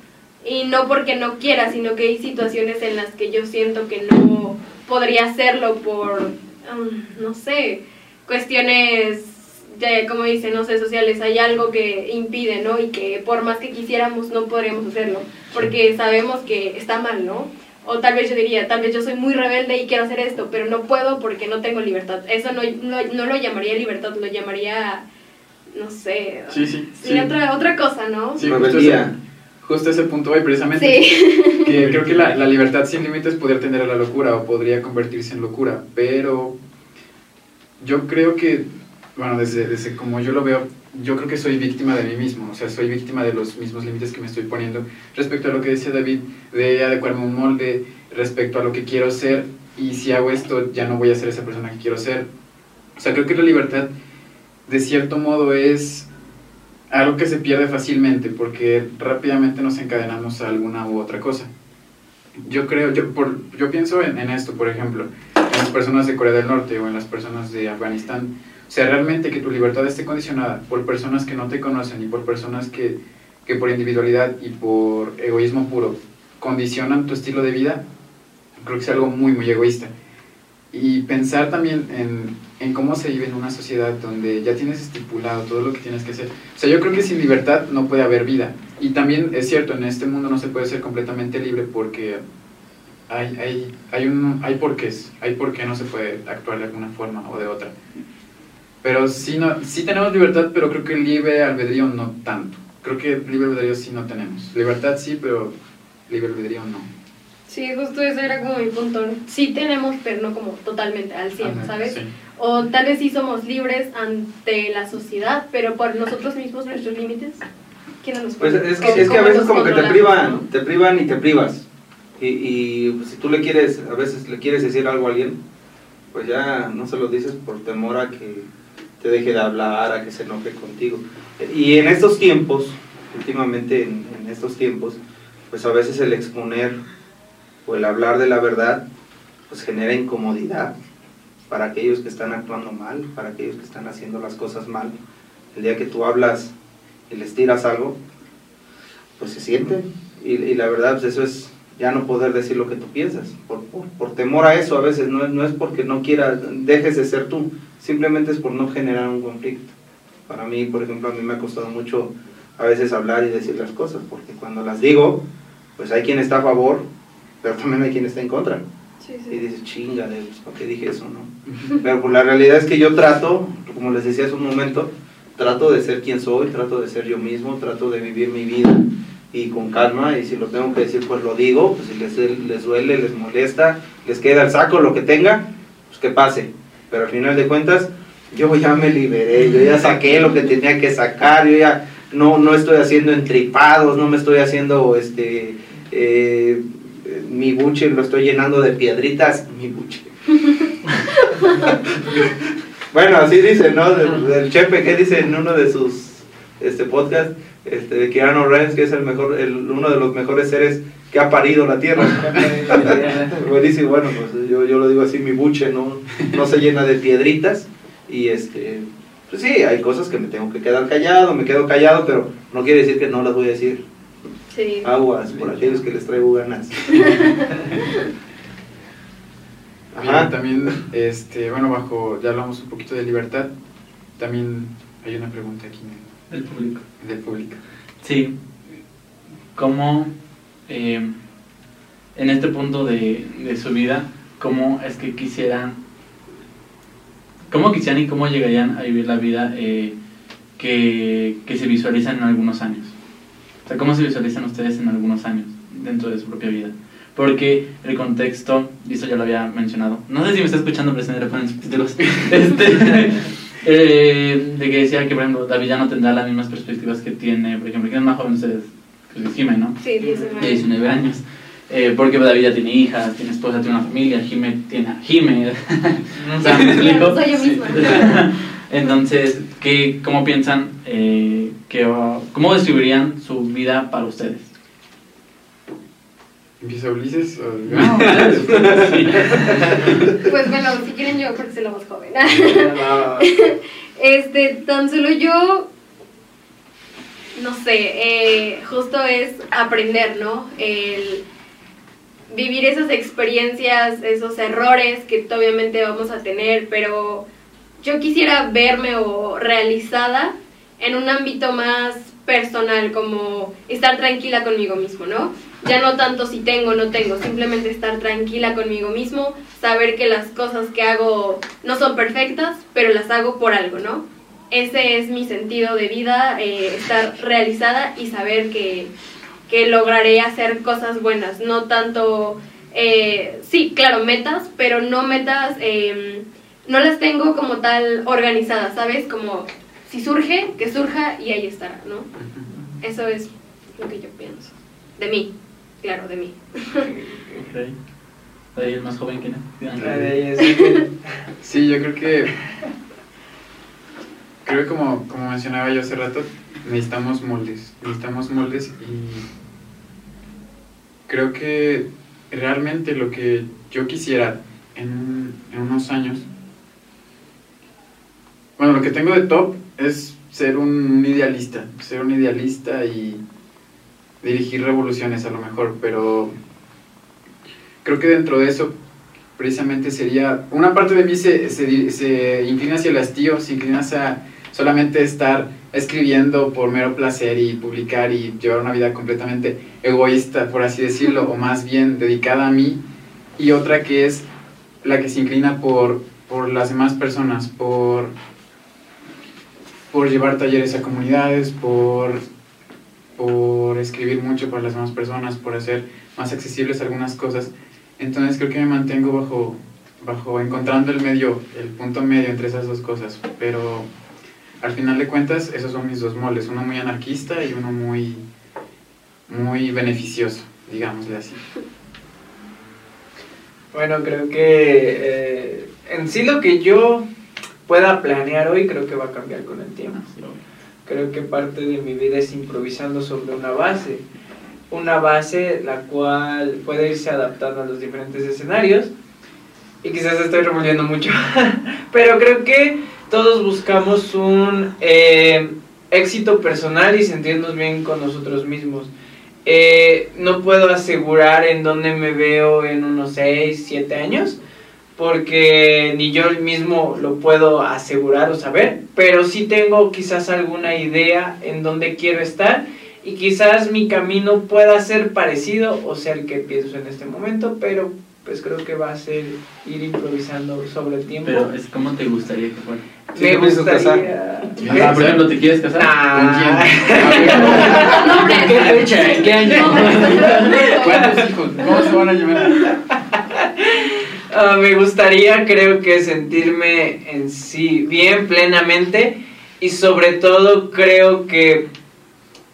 Y no porque no quiera, sino que hay situaciones en las que yo siento que no podría hacerlo por, um, no sé, cuestiones, de, como dicen, no sé, sociales. Hay algo que impide, ¿no? Y que por más que quisiéramos no podríamos hacerlo, porque sabemos que está mal, ¿no? O tal vez yo diría, tal vez yo soy muy rebelde y quiero hacer esto, pero no puedo porque no tengo libertad. Eso no, no, no lo llamaría libertad, lo llamaría, no sé, Sí, sí. sí, Otra, otra cosa, ¿no? Sí, Rebeldía. Justo ese punto voy precisamente. Sí. Que creo que la, la libertad sin límites podría tender a la locura o podría convertirse en locura, pero yo creo que, bueno, desde, desde como yo lo veo, yo creo que soy víctima de mí mismo, o sea, soy víctima de los mismos límites que me estoy poniendo respecto a lo que decía David, de adecuarme a un molde, respecto a lo que quiero ser, y si hago esto ya no voy a ser esa persona que quiero ser. O sea, creo que la libertad, de cierto modo, es algo que se pierde fácilmente porque rápidamente nos encadenamos a alguna u otra cosa. Yo creo, yo, por, yo pienso en, en esto, por ejemplo, en las personas de Corea del Norte o en las personas de Afganistán. O sea, realmente que tu libertad esté condicionada por personas que no te conocen y por personas que, que por individualidad y por egoísmo puro condicionan tu estilo de vida, creo que es algo muy, muy egoísta. Y pensar también en, en cómo se vive en una sociedad donde ya tienes estipulado todo lo que tienes que hacer. O sea, yo creo que sin libertad no puede haber vida. Y también es cierto, en este mundo no se puede ser completamente libre porque hay, hay, hay, un, hay porqués, hay por qué no se puede actuar de alguna forma o de otra. Pero sí, no, sí tenemos libertad, pero creo que libre albedrío no tanto. Creo que libre albedrío sí no tenemos. Libertad sí, pero libre albedrío no. Sí, justo ese era como mi punto. Sí tenemos, pero no como totalmente al 100, Ajá, ¿sabes? sí. O tal vez sí somos libres ante la sociedad, pero por nosotros mismos, nuestros límites, ¿quién nos los Pues pone? es ¿Cómo- que, es que a veces como que te privan, no? te privan y te privas. Y, y pues, si tú le quieres, a veces le quieres decir algo a alguien, pues ya no se lo dices por temor a que te deje de hablar, a que se enoje contigo. Y en estos tiempos, últimamente en, en estos tiempos, pues a veces el exponer o el hablar de la verdad, pues genera incomodidad para aquellos que están actuando mal, para aquellos que están haciendo las cosas mal. El día que tú hablas y les tiras algo, pues se siente. Y, la verdad, pues eso es ya no poder decir lo que tú piensas, por, por, por temor a eso a veces, no, no es porque no quieras, dejes de ser tú, simplemente es por no generar un conflicto. Para mí, por ejemplo, a mí me ha costado mucho a veces hablar y decir las cosas, porque cuando las digo, pues hay quien está a favor, pero también hay quien está en contra. Sí, Y sí. dices, chingale, pues, ¿por qué dije eso, no? Pero pues, la realidad es que yo trato, como les decía hace un momento, trato de ser quien soy, trato de ser yo mismo, trato de vivir mi vida y con calma, y si lo tengo que decir, pues lo digo, pues si les, les duele, les molesta, les queda el saco, lo que tenga, pues que pase. pero al final de cuentas yo ya me liberé, yo ya saqué lo que tenía que sacar, yo ya no, no estoy haciendo entripados, no me estoy haciendo este eh, mi buche lo estoy llenando de piedritas, mi buche. bueno, así dice, ¿no? Del, del Chepe, ¿qué dice en uno de sus este podcast? Este, de Keanu Reeves, que es el mejor, el, uno de los mejores seres que ha parido la tierra. Buenísimo, bueno, pues yo, yo lo digo así, mi buche no, no se llena de piedritas y este, pues sí, hay cosas que me tengo que quedar callado, me quedo callado, pero no quiere decir que no las voy a decir. Sí. Aguas, por aquellos que les traigo ganas. Bien, Ajá. también, este, bueno, bajo, ya hablamos un poquito de libertad, también hay una pregunta aquí El público. del público. Sí. ¿Cómo, eh, en este punto de, de su vida, cómo es que quisieran, cómo quisieran y cómo llegarían a vivir la vida eh, que, que se visualizan en algunos años? Sea, ¿cómo se visualizan ustedes en algunos años dentro de su propia vida? Porque el contexto, y eso ya lo había mencionado, no sé si me está escuchando, pero se me le ponen subtítulos, este, eh, de que decía que, por ejemplo, David ya no tendrá las mismas perspectivas que tiene, por ejemplo, que es más joven ustedes, pues Jime, ¿no? Sí, 19. De 19 años. Eh, porque David ya tiene hijas, tiene esposa, tiene una familia, Jime tiene a Jime. o sea, ¿me explico? Soy yo misma. Entonces, ¿qué, ¿cómo piensan eh, que, uh, cómo describirían su vida para ustedes? ¿Empieza Ulises? o- No, ustedes, ustedes, sí. Pues bueno, si quieren yo, porque soy la más joven. Este, tan solo yo, no sé, eh, justo es aprender, ¿no? El vivir esas experiencias, esos errores que obviamente vamos a tener, pero yo quisiera verme o realizada en un ámbito más personal, como estar tranquila conmigo mismo, ¿no? Ya no tanto si tengo o no tengo, simplemente estar tranquila conmigo mismo, saber que las cosas que hago no son perfectas, pero las hago por algo, ¿no? Ese es mi sentido de vida, eh, estar realizada y saber que, que lograré hacer cosas buenas, no tanto, eh, sí, claro, metas, pero no metas, eh, no las tengo como tal organizadas, ¿sabes? Como si surge, que surja y ahí estará, ¿no? Eso es lo que yo pienso. De mí, claro, de mí. Ok. David es más joven que nadie. Sí, yo creo que. Creo que como, como mencionaba yo hace rato, necesitamos moldes. Necesitamos moldes y. Creo que realmente lo que yo quisiera en, en unos años. Bueno, lo que tengo de top es ser un idealista. Ser un idealista y dirigir revoluciones a lo mejor, pero creo que dentro de eso precisamente sería, una parte de mí se, se, inclina hacia el hastío, se inclina hacia solamente estar escribiendo por mero placer y publicar y llevar una vida completamente egoísta, por así decirlo, o más bien dedicada a mí, y otra que es la que se inclina por, por las demás personas, por, por llevar talleres a comunidades, por, por escribir mucho para las demás personas, por hacer más accesibles algunas cosas. Entonces creo que me mantengo bajo, bajo encontrando el medio, el punto medio entre esas dos cosas. Pero al final de cuentas, esos son mis dos moldes, uno muy anarquista y uno muy, muy beneficioso, digámosle así. Bueno, creo que eh, en sí lo que yo pueda planear hoy creo que va a cambiar con el tiempo. Creo que parte de mi vida es improvisando sobre una base. Una base la cual puede irse adaptando a los diferentes escenarios. Y quizás estoy revolviendo mucho. Pero creo que todos buscamos un eh, éxito personal y sentirnos bien con nosotros mismos. Eh, no puedo asegurar en dónde me veo en unos 6, 7 años, porque ni yo mismo lo puedo asegurar o saber, pero sí tengo quizás alguna idea en dónde quiero estar y quizás mi camino pueda ser parecido o sea el que pienso en este momento, pero pues creo que va a ser ir improvisando sobre el tiempo. Pero es como te gustaría que fuera. Sí, me gustaría... ¿Qué? Ah, por ejemplo, ¿te quieres casar? Nah. No, hombre. ¿Qué fecha? ¿Qué año? ¿Cuántos hijos? ¿Cómo se van a llamar? Ah, me gustaría, creo que sentirme en sí bien, plenamente, y sobre todo creo que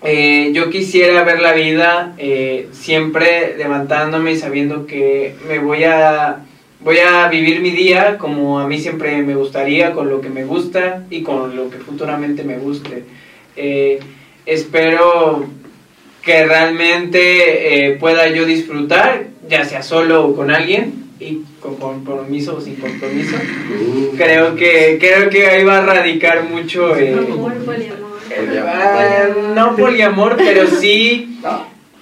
eh, yo quisiera ver la vida eh, siempre levantándome y sabiendo que me voy a voy a vivir mi día como a mí siempre me gustaría, con lo que me gusta y con lo que futuramente me guste. Eh, espero que realmente pueda yo disfrutar, ya sea solo o con alguien, y con compromiso o sin compromiso. Uh. Creo que creo que ahí va a radicar mucho Amor, poliamor. Eh, no poliamor, pero sí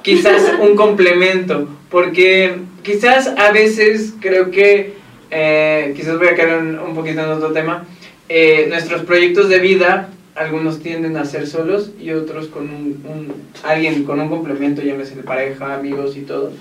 quizás un complemento, porque quizás a veces creo que, eh, quizás voy a caer un, poquito en otro tema, eh, nuestros proyectos de vida, algunos tienden a ser solos y otros con un, alguien con un complemento, llámese de pareja, amigos y todo,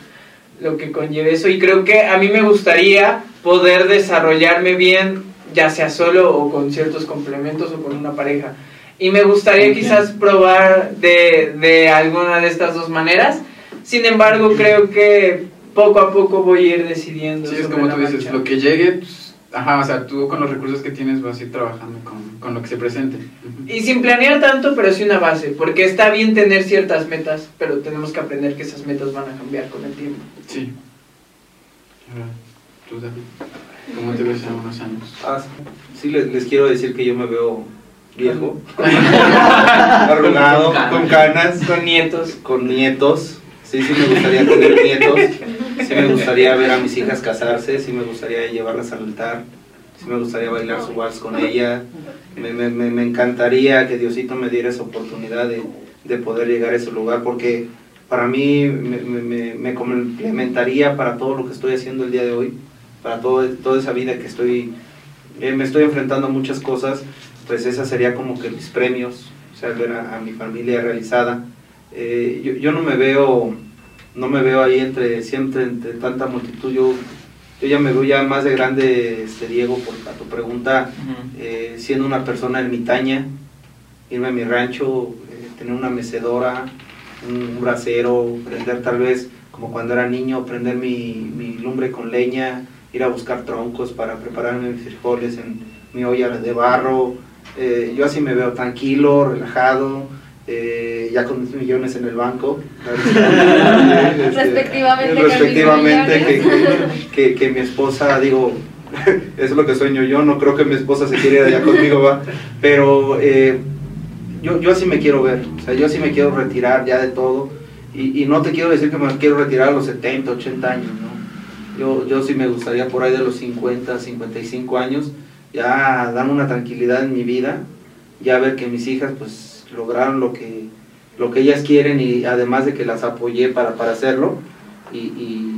lo que conlleve eso. Y creo que a mí me gustaría poder desarrollarme bien, ya sea solo o con ciertos complementos o con una pareja. Y me gustaría quizás probar de, de alguna de estas dos maneras. Sin embargo, creo que poco a poco voy a ir decidiendo. Sí, es como tú dices, lo que llegue, pues, ajá, o sea, tú con los recursos que tienes vas a ir trabajando con, con lo que se presente. Y sin planear tanto, pero sí una base, porque está bien tener ciertas metas, pero tenemos que aprender que esas metas van a cambiar con el tiempo. Sí. tú, David, ¿cómo te ves en unos años? Ah, sí, les, les quiero decir que yo me veo viejo, arrugado, con canas, con nietos. Con nietos. Sí, sí me gustaría tener nietos. Sí me gustaría ver a mis hijas casarse. Sí me gustaría llevarlas al altar. Sí me gustaría bailar su vals con ella. Me, me, me encantaría que Diosito me diera esa oportunidad de, de poder llegar a ese lugar porque para mí me, me, complementaría para todo lo que estoy haciendo el día de hoy, para todo, toda esa vida que estoy, eh, me estoy enfrentando a muchas cosas pues esa sería como que mis premios, o sea, ver a, mi familia realizada. Eh, yo, yo, no me veo, no me veo ahí entre, siempre entre tanta multitud, yo, yo ya me veo ya más de grande, este, Diego, por a tu pregunta, eh, siendo una persona ermitaña, irme a mi rancho, eh, tener una mecedora, un, brasero, prender tal vez, como cuando era niño, prender mi, mi lumbre con leña, ir a buscar troncos para prepararme mis frijoles en mi olla de barro, eh, yo así me veo tranquilo, relajado, eh, ya con mis millones en el banco. respectivamente. respectivamente que, que, mi esposa, digo, eso es lo que sueño yo, no creo que mi esposa se quiera ir allá conmigo, va, pero eh, yo, yo así me quiero ver, o sea, yo así me quiero retirar ya de todo, y, y, no te quiero decir que me quiero retirar a los 70, 80 años, ¿no? Yo, yo sí me gustaría por ahí de los 50, 55 años, ya darme una tranquilidad en mi vida, ya ver que mis hijas pues lograron lo que, lo que ellas quieren y además de que las apoyé para, para hacerlo. Y,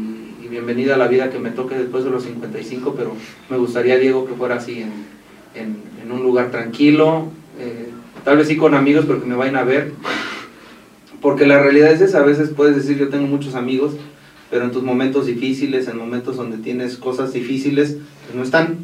bienvenida a la vida que me toque después de los 55, pero me gustaría Diego que fuera así en, en, en un lugar tranquilo, eh, tal vez sí con amigos pero que me vayan a ver, porque la realidad es esa, a veces puedes decir yo tengo muchos amigos, pero en tus momentos difíciles, en momentos donde tienes cosas difíciles, pues no están.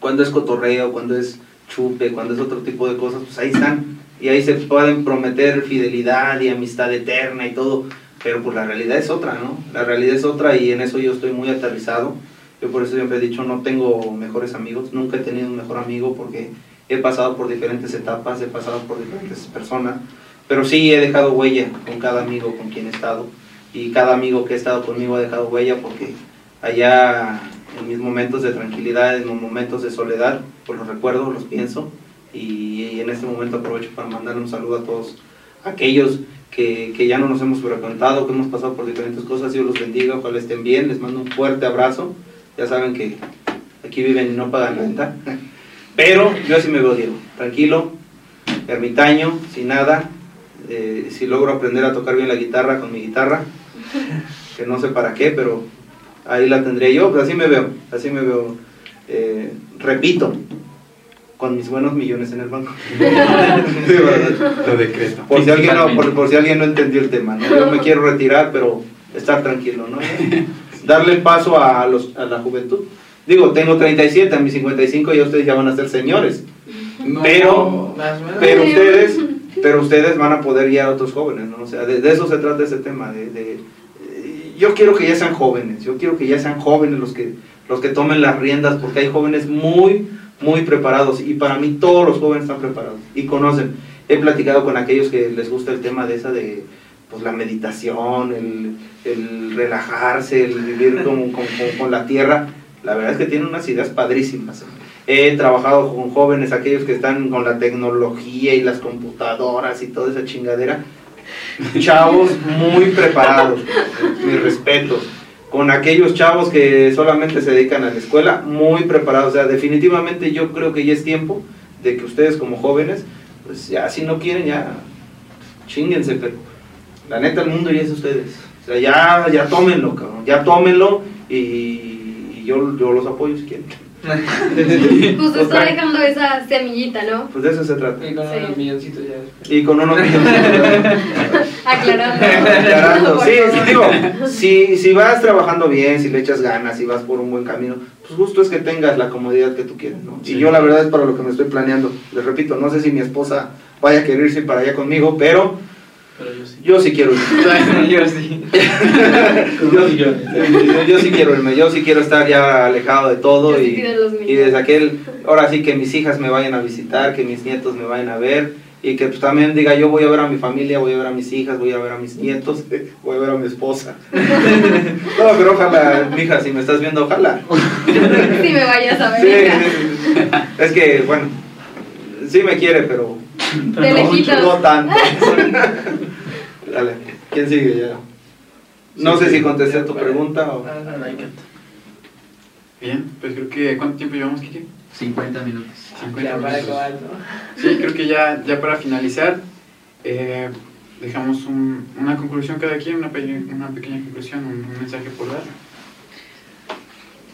Cuando es cotorreo, cuando es chupe, cuando es otro tipo de cosas, pues ahí están. Y ahí se pueden prometer fidelidad y amistad eterna y todo, pero pues la realidad es otra, ¿no? La realidad es otra y en eso yo estoy muy aterrizado. Yo por eso siempre he dicho, no tengo mejores amigos, nunca he tenido un mejor amigo porque he pasado por diferentes etapas, he pasado por diferentes personas, pero sí he dejado huella con cada amigo con quien he estado y cada amigo que ha estado conmigo ha dejado huella porque allá en mis momentos de tranquilidad, en los momentos de soledad, pues los recuerdo, los pienso y, en este momento aprovecho para mandar un saludo a todos aquellos que, que, ya no nos hemos frecuentado, que hemos pasado por diferentes cosas, Dios los bendiga, ojalá estén bien, les mando un fuerte abrazo, ya saben que aquí viven y no pagan renta, pero yo así me veo, Diego, tranquilo, ermitaño, sin nada, eh, si logro aprender a tocar bien la guitarra con mi guitarra, que no sé para qué, pero ahí la tendría yo, pues así me veo, así me veo. Eh, repito, con mis buenos millones en el banco. Lo decreto. Por si, alguien no, por, si alguien no entendió el tema, ¿no? Yo me quiero retirar, pero estar tranquilo, ¿no? Darle paso a, los, a la juventud. Digo, tengo 37, a mis 55 ya ustedes ya van a ser señores. pero, pero ustedes, pero ustedes van a poder guiar a otros jóvenes, ¿no? O sea, de, eso se trata ese tema, de yo quiero que ya sean jóvenes, yo quiero que ya sean jóvenes los que, los que tomen las riendas, porque hay jóvenes muy, muy preparados, y para mí todos los jóvenes están preparados y conocen. He platicado con aquellos que les gusta el tema de esa de pues la meditación, el, el relajarse, el vivir con, con, con- con la tierra. La verdad es que tienen unas ideas padrísimas. He trabajado con jóvenes, aquellos que están con la tecnología y las computadoras y toda esa chingadera. Chavos muy preparados, mis respetos. Con aquellos chavos que solamente se dedican a la escuela, muy preparados. O sea, definitivamente yo creo que ya es tiempo de que ustedes como jóvenes, pues ya si no quieren, ya chinguense, pero la neta el mundo ya es de ustedes. O sea, ya, ya tómenlo, cabrón, ya tómenlo y, y yo, yo los apoyo si quieren. Justo está dejando esa semillita, ¿no? Pues de eso se trata. Y con Sí. unos milloncitos ya. Y con unos millones. Aclarando. Aclarando. Sí, sí, digo, si, si vas trabajando bien, si le echas ganas, si vas por un buen camino, pues justo es que tengas la comodidad que tú quieres, ¿no? Sí. Y yo la verdad es para lo que me estoy planeando. Les repito, no sé si mi esposa vaya a querer irse para allá conmigo, pero Pero yo sí. yo sí quiero irme. Yo sí. yo, yo, yo sí quiero irme, yo sí quiero estar ya alejado de todo y, y desde aquel, ahora sí que mis hijas me vayan a visitar, que mis nietos me vayan a ver y que pues también diga yo voy a ver a mi familia, voy a ver a mis hijas, voy a ver a mis nietos, voy a ver a mi esposa. No, pero ojalá, mija, si me estás viendo, ojalá. Si me vayas a ver. Sí. es que bueno, sí me quiere, pero De lejitos. no tanto. Dale, ¿quién sigue ya? No sé si contesté tu pregunta o... Ah, no, no, no. Bien, pues creo que ¿cuánto tiempo llevamos, Kike? 50 minutos. 50 Ya para minutos. Sí, creo que ya, ya para finalizar, eh, dejamos un- una conclusión cada quien, una, pe- una pequeña conclusión, un, un mensaje por dar.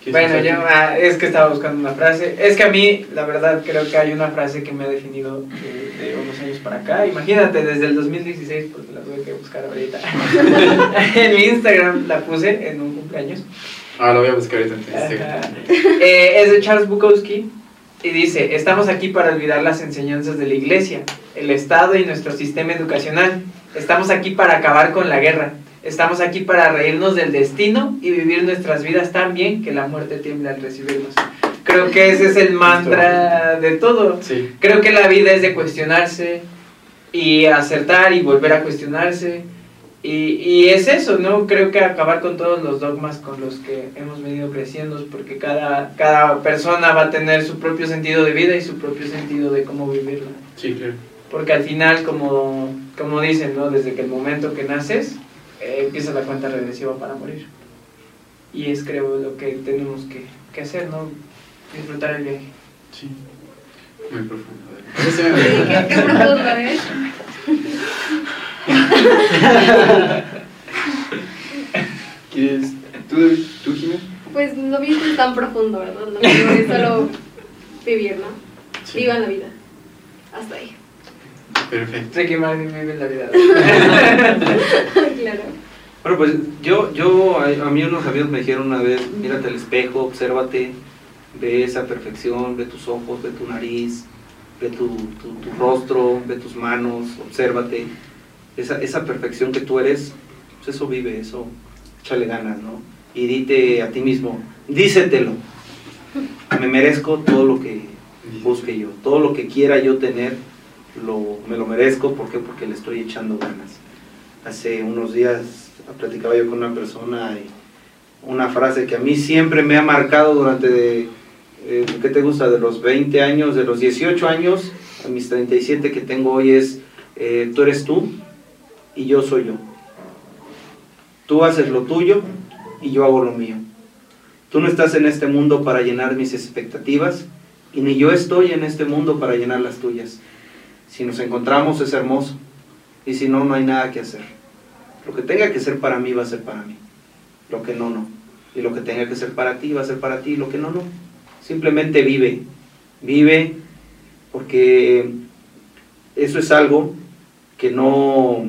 ¿Quieres Bueno, yo ah, es que estaba buscando una frase. Es que a mí, la verdad, creo que hay una frase que me ha definido de, de unos años para acá. Imagínate, desde el 2016, porque la tuve que buscar ahorita. en mi Instagram la puse en un cumpleaños. Ah, lo voy a buscar ahorita. en. Eh, es de Charles Bukowski y dice, estamos aquí para olvidar las enseñanzas de la iglesia, el Estado y nuestro sistema educacional. Estamos aquí para acabar con la guerra. Estamos aquí para reírnos del destino y vivir nuestras vidas tan bien que la muerte tiembla al recibirnos. Creo que ese es el mantra de todo. Sí, Creo que la vida es de cuestionarse y acertar y volver a cuestionarse. Y, y es eso, ¿no? Creo que acabar con todos los dogmas con los que hemos venido creciendo, porque cada, cada persona va a tener su propio sentido de vida y su propio sentido de cómo vivirla. sí, claro. Porque al final, como, como dicen, ¿no? Desde que el momento que naces, eh, empieza la cuenta regresiva para morir. Y es, creo, lo que tenemos que, que hacer, ¿no? Disfrutar el viaje. Sí. Muy profundo. Sí, qué, qué profundo, ¿eh? ¿Quieres? ¿Tú, tú Jimé? Pues no viste tan profundo, ¿verdad? Digo es solo vivir, ¿no? Sí. Vivan la vida. Hasta ahí. Perfecto. Ricky Martin vive la vida. claro. Bueno, pues yo, yo a, a mí unos amigos me dijeron una vez, mírate al espejo, obsérvate, ve esa perfección, ve tus ojos, ve tu nariz, ve tu, tu- tu rostro, ve tus manos, obsérvate. Esa, esa perfección que tú eres, pues eso vive, eso, échale ganas, ¿no? Y dite a ti mismo, dícetelo, me merezco todo lo que busque yo, todo lo que quiera yo tener, lo, me lo merezco, ¿por qué? Porque le estoy echando ganas. Hace unos días platicaba yo con una persona y una frase que a mí siempre me ha marcado durante, de, eh, ¿qué te gusta? De los 20 años, de los 18 años a mis 37 que tengo hoy es, eh, tú eres tú y yo soy yo. Tú haces lo tuyo y yo hago lo mío. Tú no estás en este mundo para llenar mis expectativas y ni yo estoy en este mundo para llenar las tuyas. Si nos encontramos es hermoso y si no, no hay nada que hacer. Lo que tenga que ser para mí va a ser para mí. Lo que no, no. Y lo que tenga que ser para ti va a ser para ti. Lo que no, no. Simplemente vive. Vive porque eso es algo que no,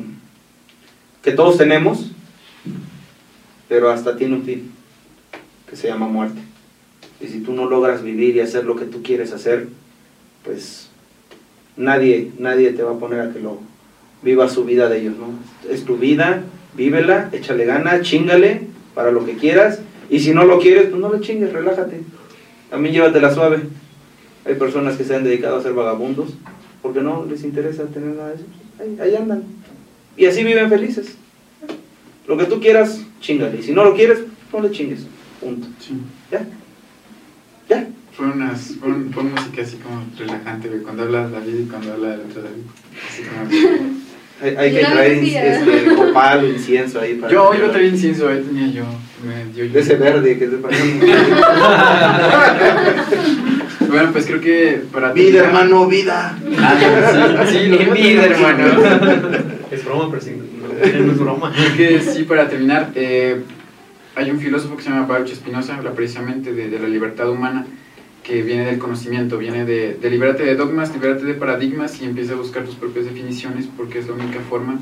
que todos tenemos, pero hasta tiene un fin, que se llama muerte. Y si tú no logras vivir y hacer lo que tú quieres hacer, pues nadie, nadie te va a poner a que lo viva su vida de ellos, ¿no? Es tu vida vívela, échale gana, chingale para lo que quieras. Y si no lo quieres, pues no le chingues, relájate. También llévatela suave. Hay personas que se han dedicado a ser vagabundos porque no les interesa tener nada de eso. Ahí, ahí andan. Y así viven felices. Lo que tú quieras, chingale. Y si no lo quieres, no le chingues. Punto. Sí. ¿Ya? ¿Ya? Fue, unas, fue, un- fue música así como relajante, güey, cuando habla David y cuando habla el otro David. Así como... Hay, hay que traer este, copal o incienso ahí para. Yo lo traía incienso, ahí tenía yo. Me dio De ese verde que se parece. Bueno, pues creo que para vida, terminar- hermano, vida. Ah, sí, sí, mismo vida, hermano. Es broma, pero sí, no, no es broma. Creo que sí, para terminar, eh, hay un filósofo que se llama Baruch Spinoza, habla precisamente de, de la libertad humana, que viene del conocimiento, viene de, de libérate de dogmas, libérate de paradigmas y empieza a buscar tus propias definiciones porque es la única forma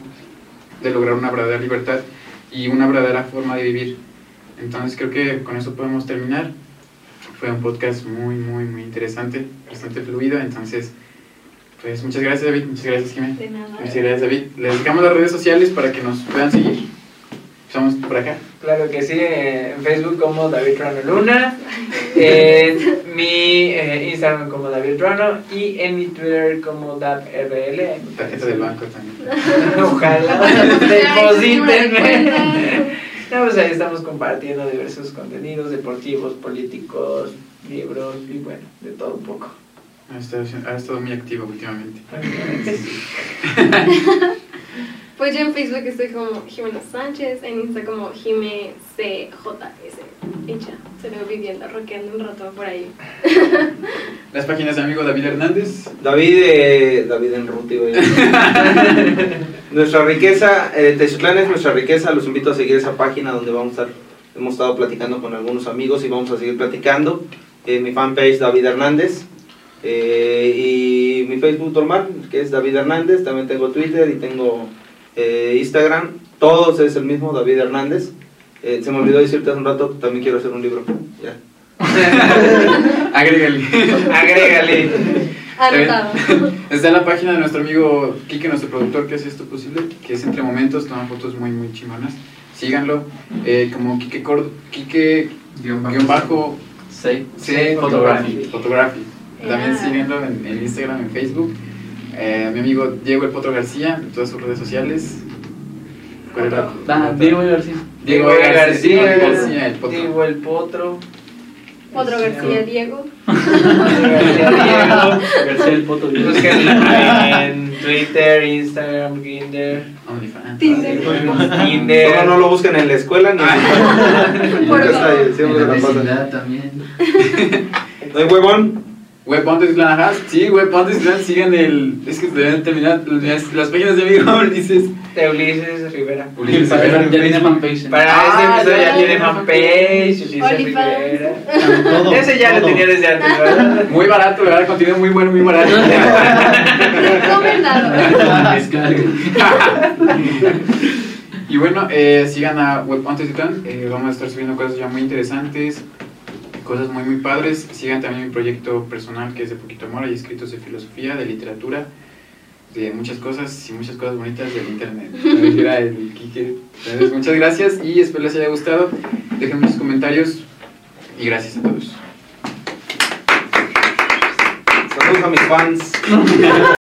de lograr una verdadera libertad y una verdadera forma de vivir. Entonces creo que con eso podemos terminar. Fue un podcast muy, muy, muy interesante, bastante fluido. Entonces, pues muchas gracias David, muchas gracias nada. Muchas gracias, David. Les dejamos las redes sociales para que nos puedan seguir. Estamos por acá. Claro que sí, en Facebook como David Rano Luna, en mi eh, Instagram como David Rano y en mi Twitter como DabRL. Tarjeta del banco también. Ojalá depositen. No, pues ahí estamos compartiendo diversos contenidos deportivos, políticos, libros y bueno, de todo un poco. Ha estado, ha estado muy activo últimamente. Pues yo en Facebook estoy como Jimena Sánchez, en Insta como Jime CJS. Y ya, se veo viviendo, rockeando un rato por ahí. Las páginas de amigo David Hernández. David, eh, David Enruti, güey. nuestra riqueza, eh, Tezutlán es nuestra riqueza. Los invito a seguir esa página donde vamos a estar. Hemos estado platicando con algunos amigos y vamos a seguir platicando. Eh, mi fanpage David Hernández. Eh, y mi Facebook normal, que es David Hernández. También tengo Twitter y tengo eh, Instagram. Todos es el mismo, David Hernández. Eh, se me olvidó decirte hace un rato, también quiero hacer un libro. Ya. Agrégale. Agrégale. Anotado. Está en la página de nuestro amigo Kike, nuestro productor, que hace esto posible, que es Entre Momentos, toma fotos muy, muy chingonas. Síganlo. Eh, como Kike, Cor Kike Guión bajo. guion bajo Sí. C Photography. Photography. Photography. También Ah. síguenlo en, en Instagram, en Facebook. Eh, mi amigo Diego El Potro García, en todas sus redes sociales. ¿Cuál era? Ah, Diego García. Diego Diego García, García, el Potro. Diego el Potro. Otro García Diego. García Diego. García el Poto Diego. En Twitter, Instagram, Grindr, OnlyFans. Tinder. Tinder. No, no lo busquen en la escuela ni en siempre la pasan. también. ¿No hay huevón? Web Pontes Clan, ajá. Sí, Web Pontes Clan, sigan el. Es que deben terminar las, las páginas de amigo Ulises. De Ulises Rivera. Ulises Rivera. Ya tiene fanpage. Para Ah, este episodio ya, tiene ya, fanpage, Ulises. Rivera. Todo, Ese ya lo tenía desde antes, ¿verdad? Muy barato, ¿verdad? Contenido muy bueno, muy barato. Y bueno, eh, sigan a Web Pontes Clan. Eh, vamos a estar subiendo cosas ya muy interesantes. Cosas muy, muy padres. Sigan también mi proyecto personal que es de Poquito Amor. Hay escritos de filosofía, de literatura, de muchas cosas y muchas cosas bonitas del internet. Como dijera el Quique. Entonces, muchas gracias y espero les haya gustado. Dejen sus comentarios y gracias a todos. Saludos a mis fans.